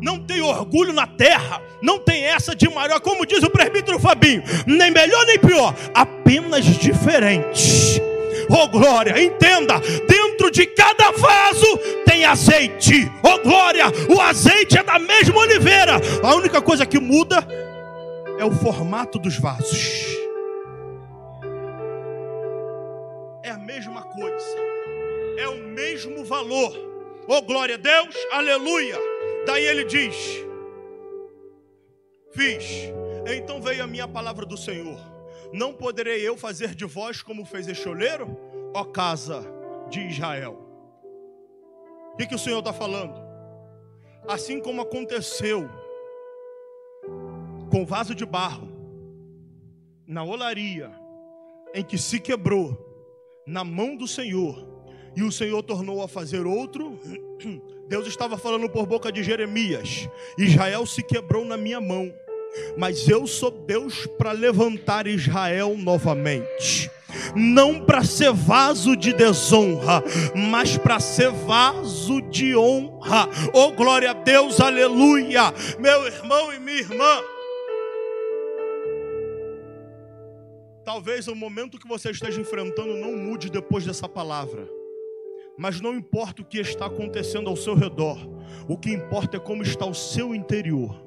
não tem orgulho na terra, não tem essa de maior, como diz o presbítero Fabinho, nem melhor nem pior, apenas diferente. Oh glória, entenda, dentro de cada vaso tem azeite. Oh glória, o azeite é da mesma oliveira. A única coisa que muda é o formato dos vasos. Mesmo valor. Oh glória a Deus, aleluia. Daí ele diz: Fiz, então veio a minha palavra do Senhor. Não poderei eu fazer de vós como fez este oleiro, ó casa de Israel. O que, que o Senhor está falando? Assim como aconteceu com o vaso de barro na olaria, em que se quebrou na mão do Senhor, e o Senhor tornou a fazer outro <clears throat> Deus estava falando por boca de Jeremias: Israel se quebrou na minha mão, mas eu sou Deus para levantar Israel novamente. não para ser vaso de desonra, mas para ser vaso de honra. Oh, glória a Deus, aleluia. Meu irmão e minha irmã. Talvez o momento que você esteja enfrentando não mude depois dessa palavra. Mas não importa o que está acontecendo ao seu redor, o que importa é como está o seu interior.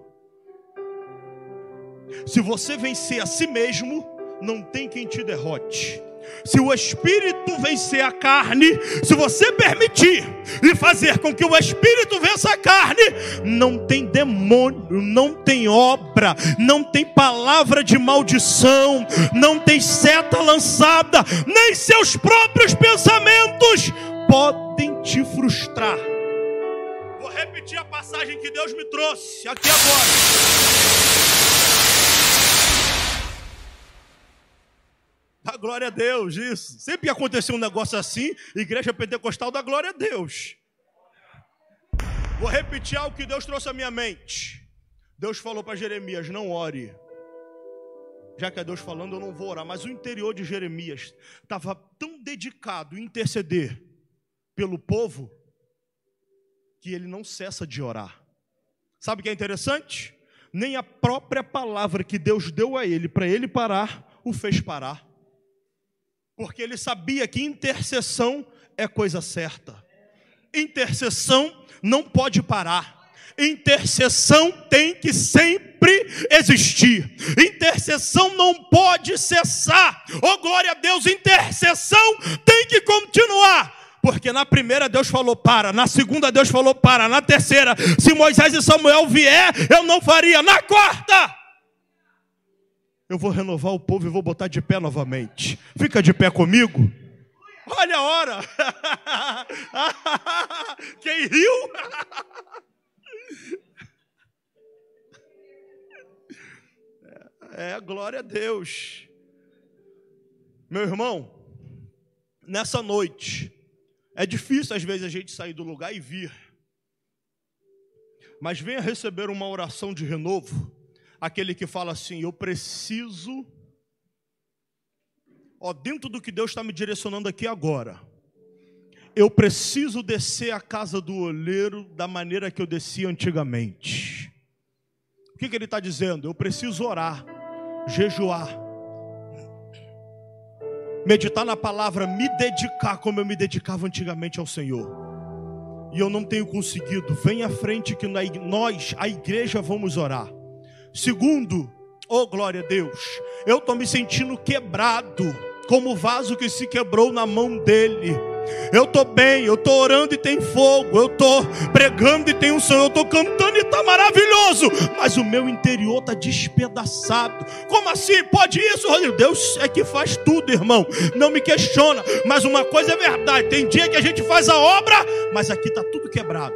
Se você vencer a si mesmo, não tem quem te derrote. Se o espírito vencer a carne, se você permitir e fazer com que o espírito vença a carne, não tem demônio, não tem obra, não tem palavra de maldição, não tem seta lançada, nem seus próprios pensamentos podem te frustrar. Vou repetir a passagem que Deus me trouxe aqui agora. A glória a Deus, isso. Sempre aconteceu um negócio assim, igreja pentecostal da glória a Deus. Vou repetir algo que Deus trouxe à minha mente. Deus falou para Jeremias: não ore. Já que é Deus falando, eu não vou orar. Mas o interior de Jeremias estava tão dedicado em interceder pelo povo que ele não cessa de orar. Sabe o que é interessante? Nem a própria palavra que Deus deu a ele para ele parar, o fez parar porque ele sabia que intercessão é coisa certa. Intercessão não pode parar. Intercessão tem que sempre existir. Intercessão não pode cessar. Oh glória a Deus, intercessão tem que continuar. Porque na primeira Deus falou para, na segunda Deus falou para, na terceira, se Moisés e Samuel vier, eu não faria. Na quarta, eu vou renovar o povo e vou botar de pé novamente. Fica de pé comigo. Olha a hora. <laughs> Quem riu? É, glória a Deus. Meu irmão, nessa noite, é difícil às vezes a gente sair do lugar e vir. Mas venha receber uma oração de renovo aquele que fala assim: Eu preciso, ó, dentro do que Deus está me direcionando aqui agora, eu preciso descer a casa do olheiro da maneira que eu descia antigamente. O que, que ele está dizendo? Eu preciso orar, jejuar, meditar na palavra, me dedicar como eu me dedicava antigamente ao Senhor. E eu não tenho conseguido. Vem à frente que nós, a igreja, vamos orar. Segundo, oh glória a Deus, eu estou me sentindo quebrado, como o vaso que se quebrou na mão dele. Eu estou bem, eu estou orando e tem fogo, eu estou pregando e tem um som, eu estou cantando está maravilhoso, mas o meu interior está despedaçado. Como assim? Pode isso, Rodrigo? Deus é que faz tudo, irmão. Não me questiona, mas uma coisa é verdade: tem dia que a gente faz a obra, mas aqui está tudo quebrado.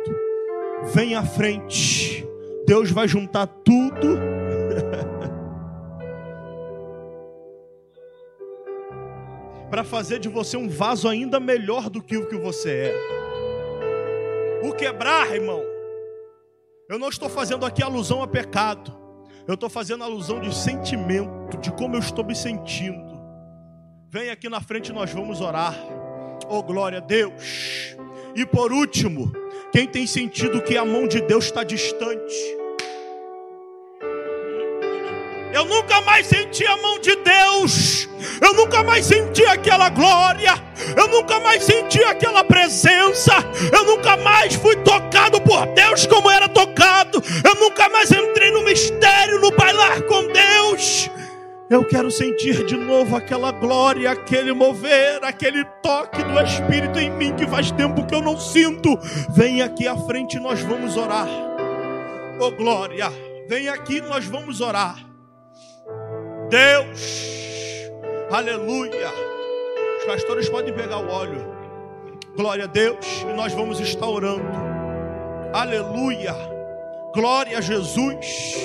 Vem à frente Deus vai juntar tudo. <laughs> para fazer de você um vaso ainda melhor do que o que você é. O quebrar, irmão, eu não estou fazendo aqui alusão a pecado, eu estou fazendo alusão de sentimento, de como eu estou me sentindo. Vem aqui na frente, nós vamos orar. Oh, glória a Deus. E por último, quem tem sentido que a mão de Deus está distante? Eu nunca mais senti a mão de Deus. Eu nunca mais senti aquela glória. Eu nunca mais senti aquela presença. Eu nunca mais fui tocado por Deus como era tocado. Eu nunca mais entrei no mistério, no bailar com Deus. Eu quero sentir de novo aquela glória, aquele mover, aquele toque do Espírito em mim que faz tempo que eu não sinto. Vem aqui à frente, nós vamos orar. Oh glória, vem aqui, nós vamos orar. Deus, aleluia. Os pastores podem pegar o óleo, glória a Deus, e nós vamos estar orando, aleluia, glória a Jesus,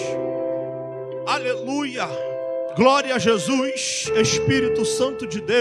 aleluia, glória a Jesus, Espírito Santo de Deus.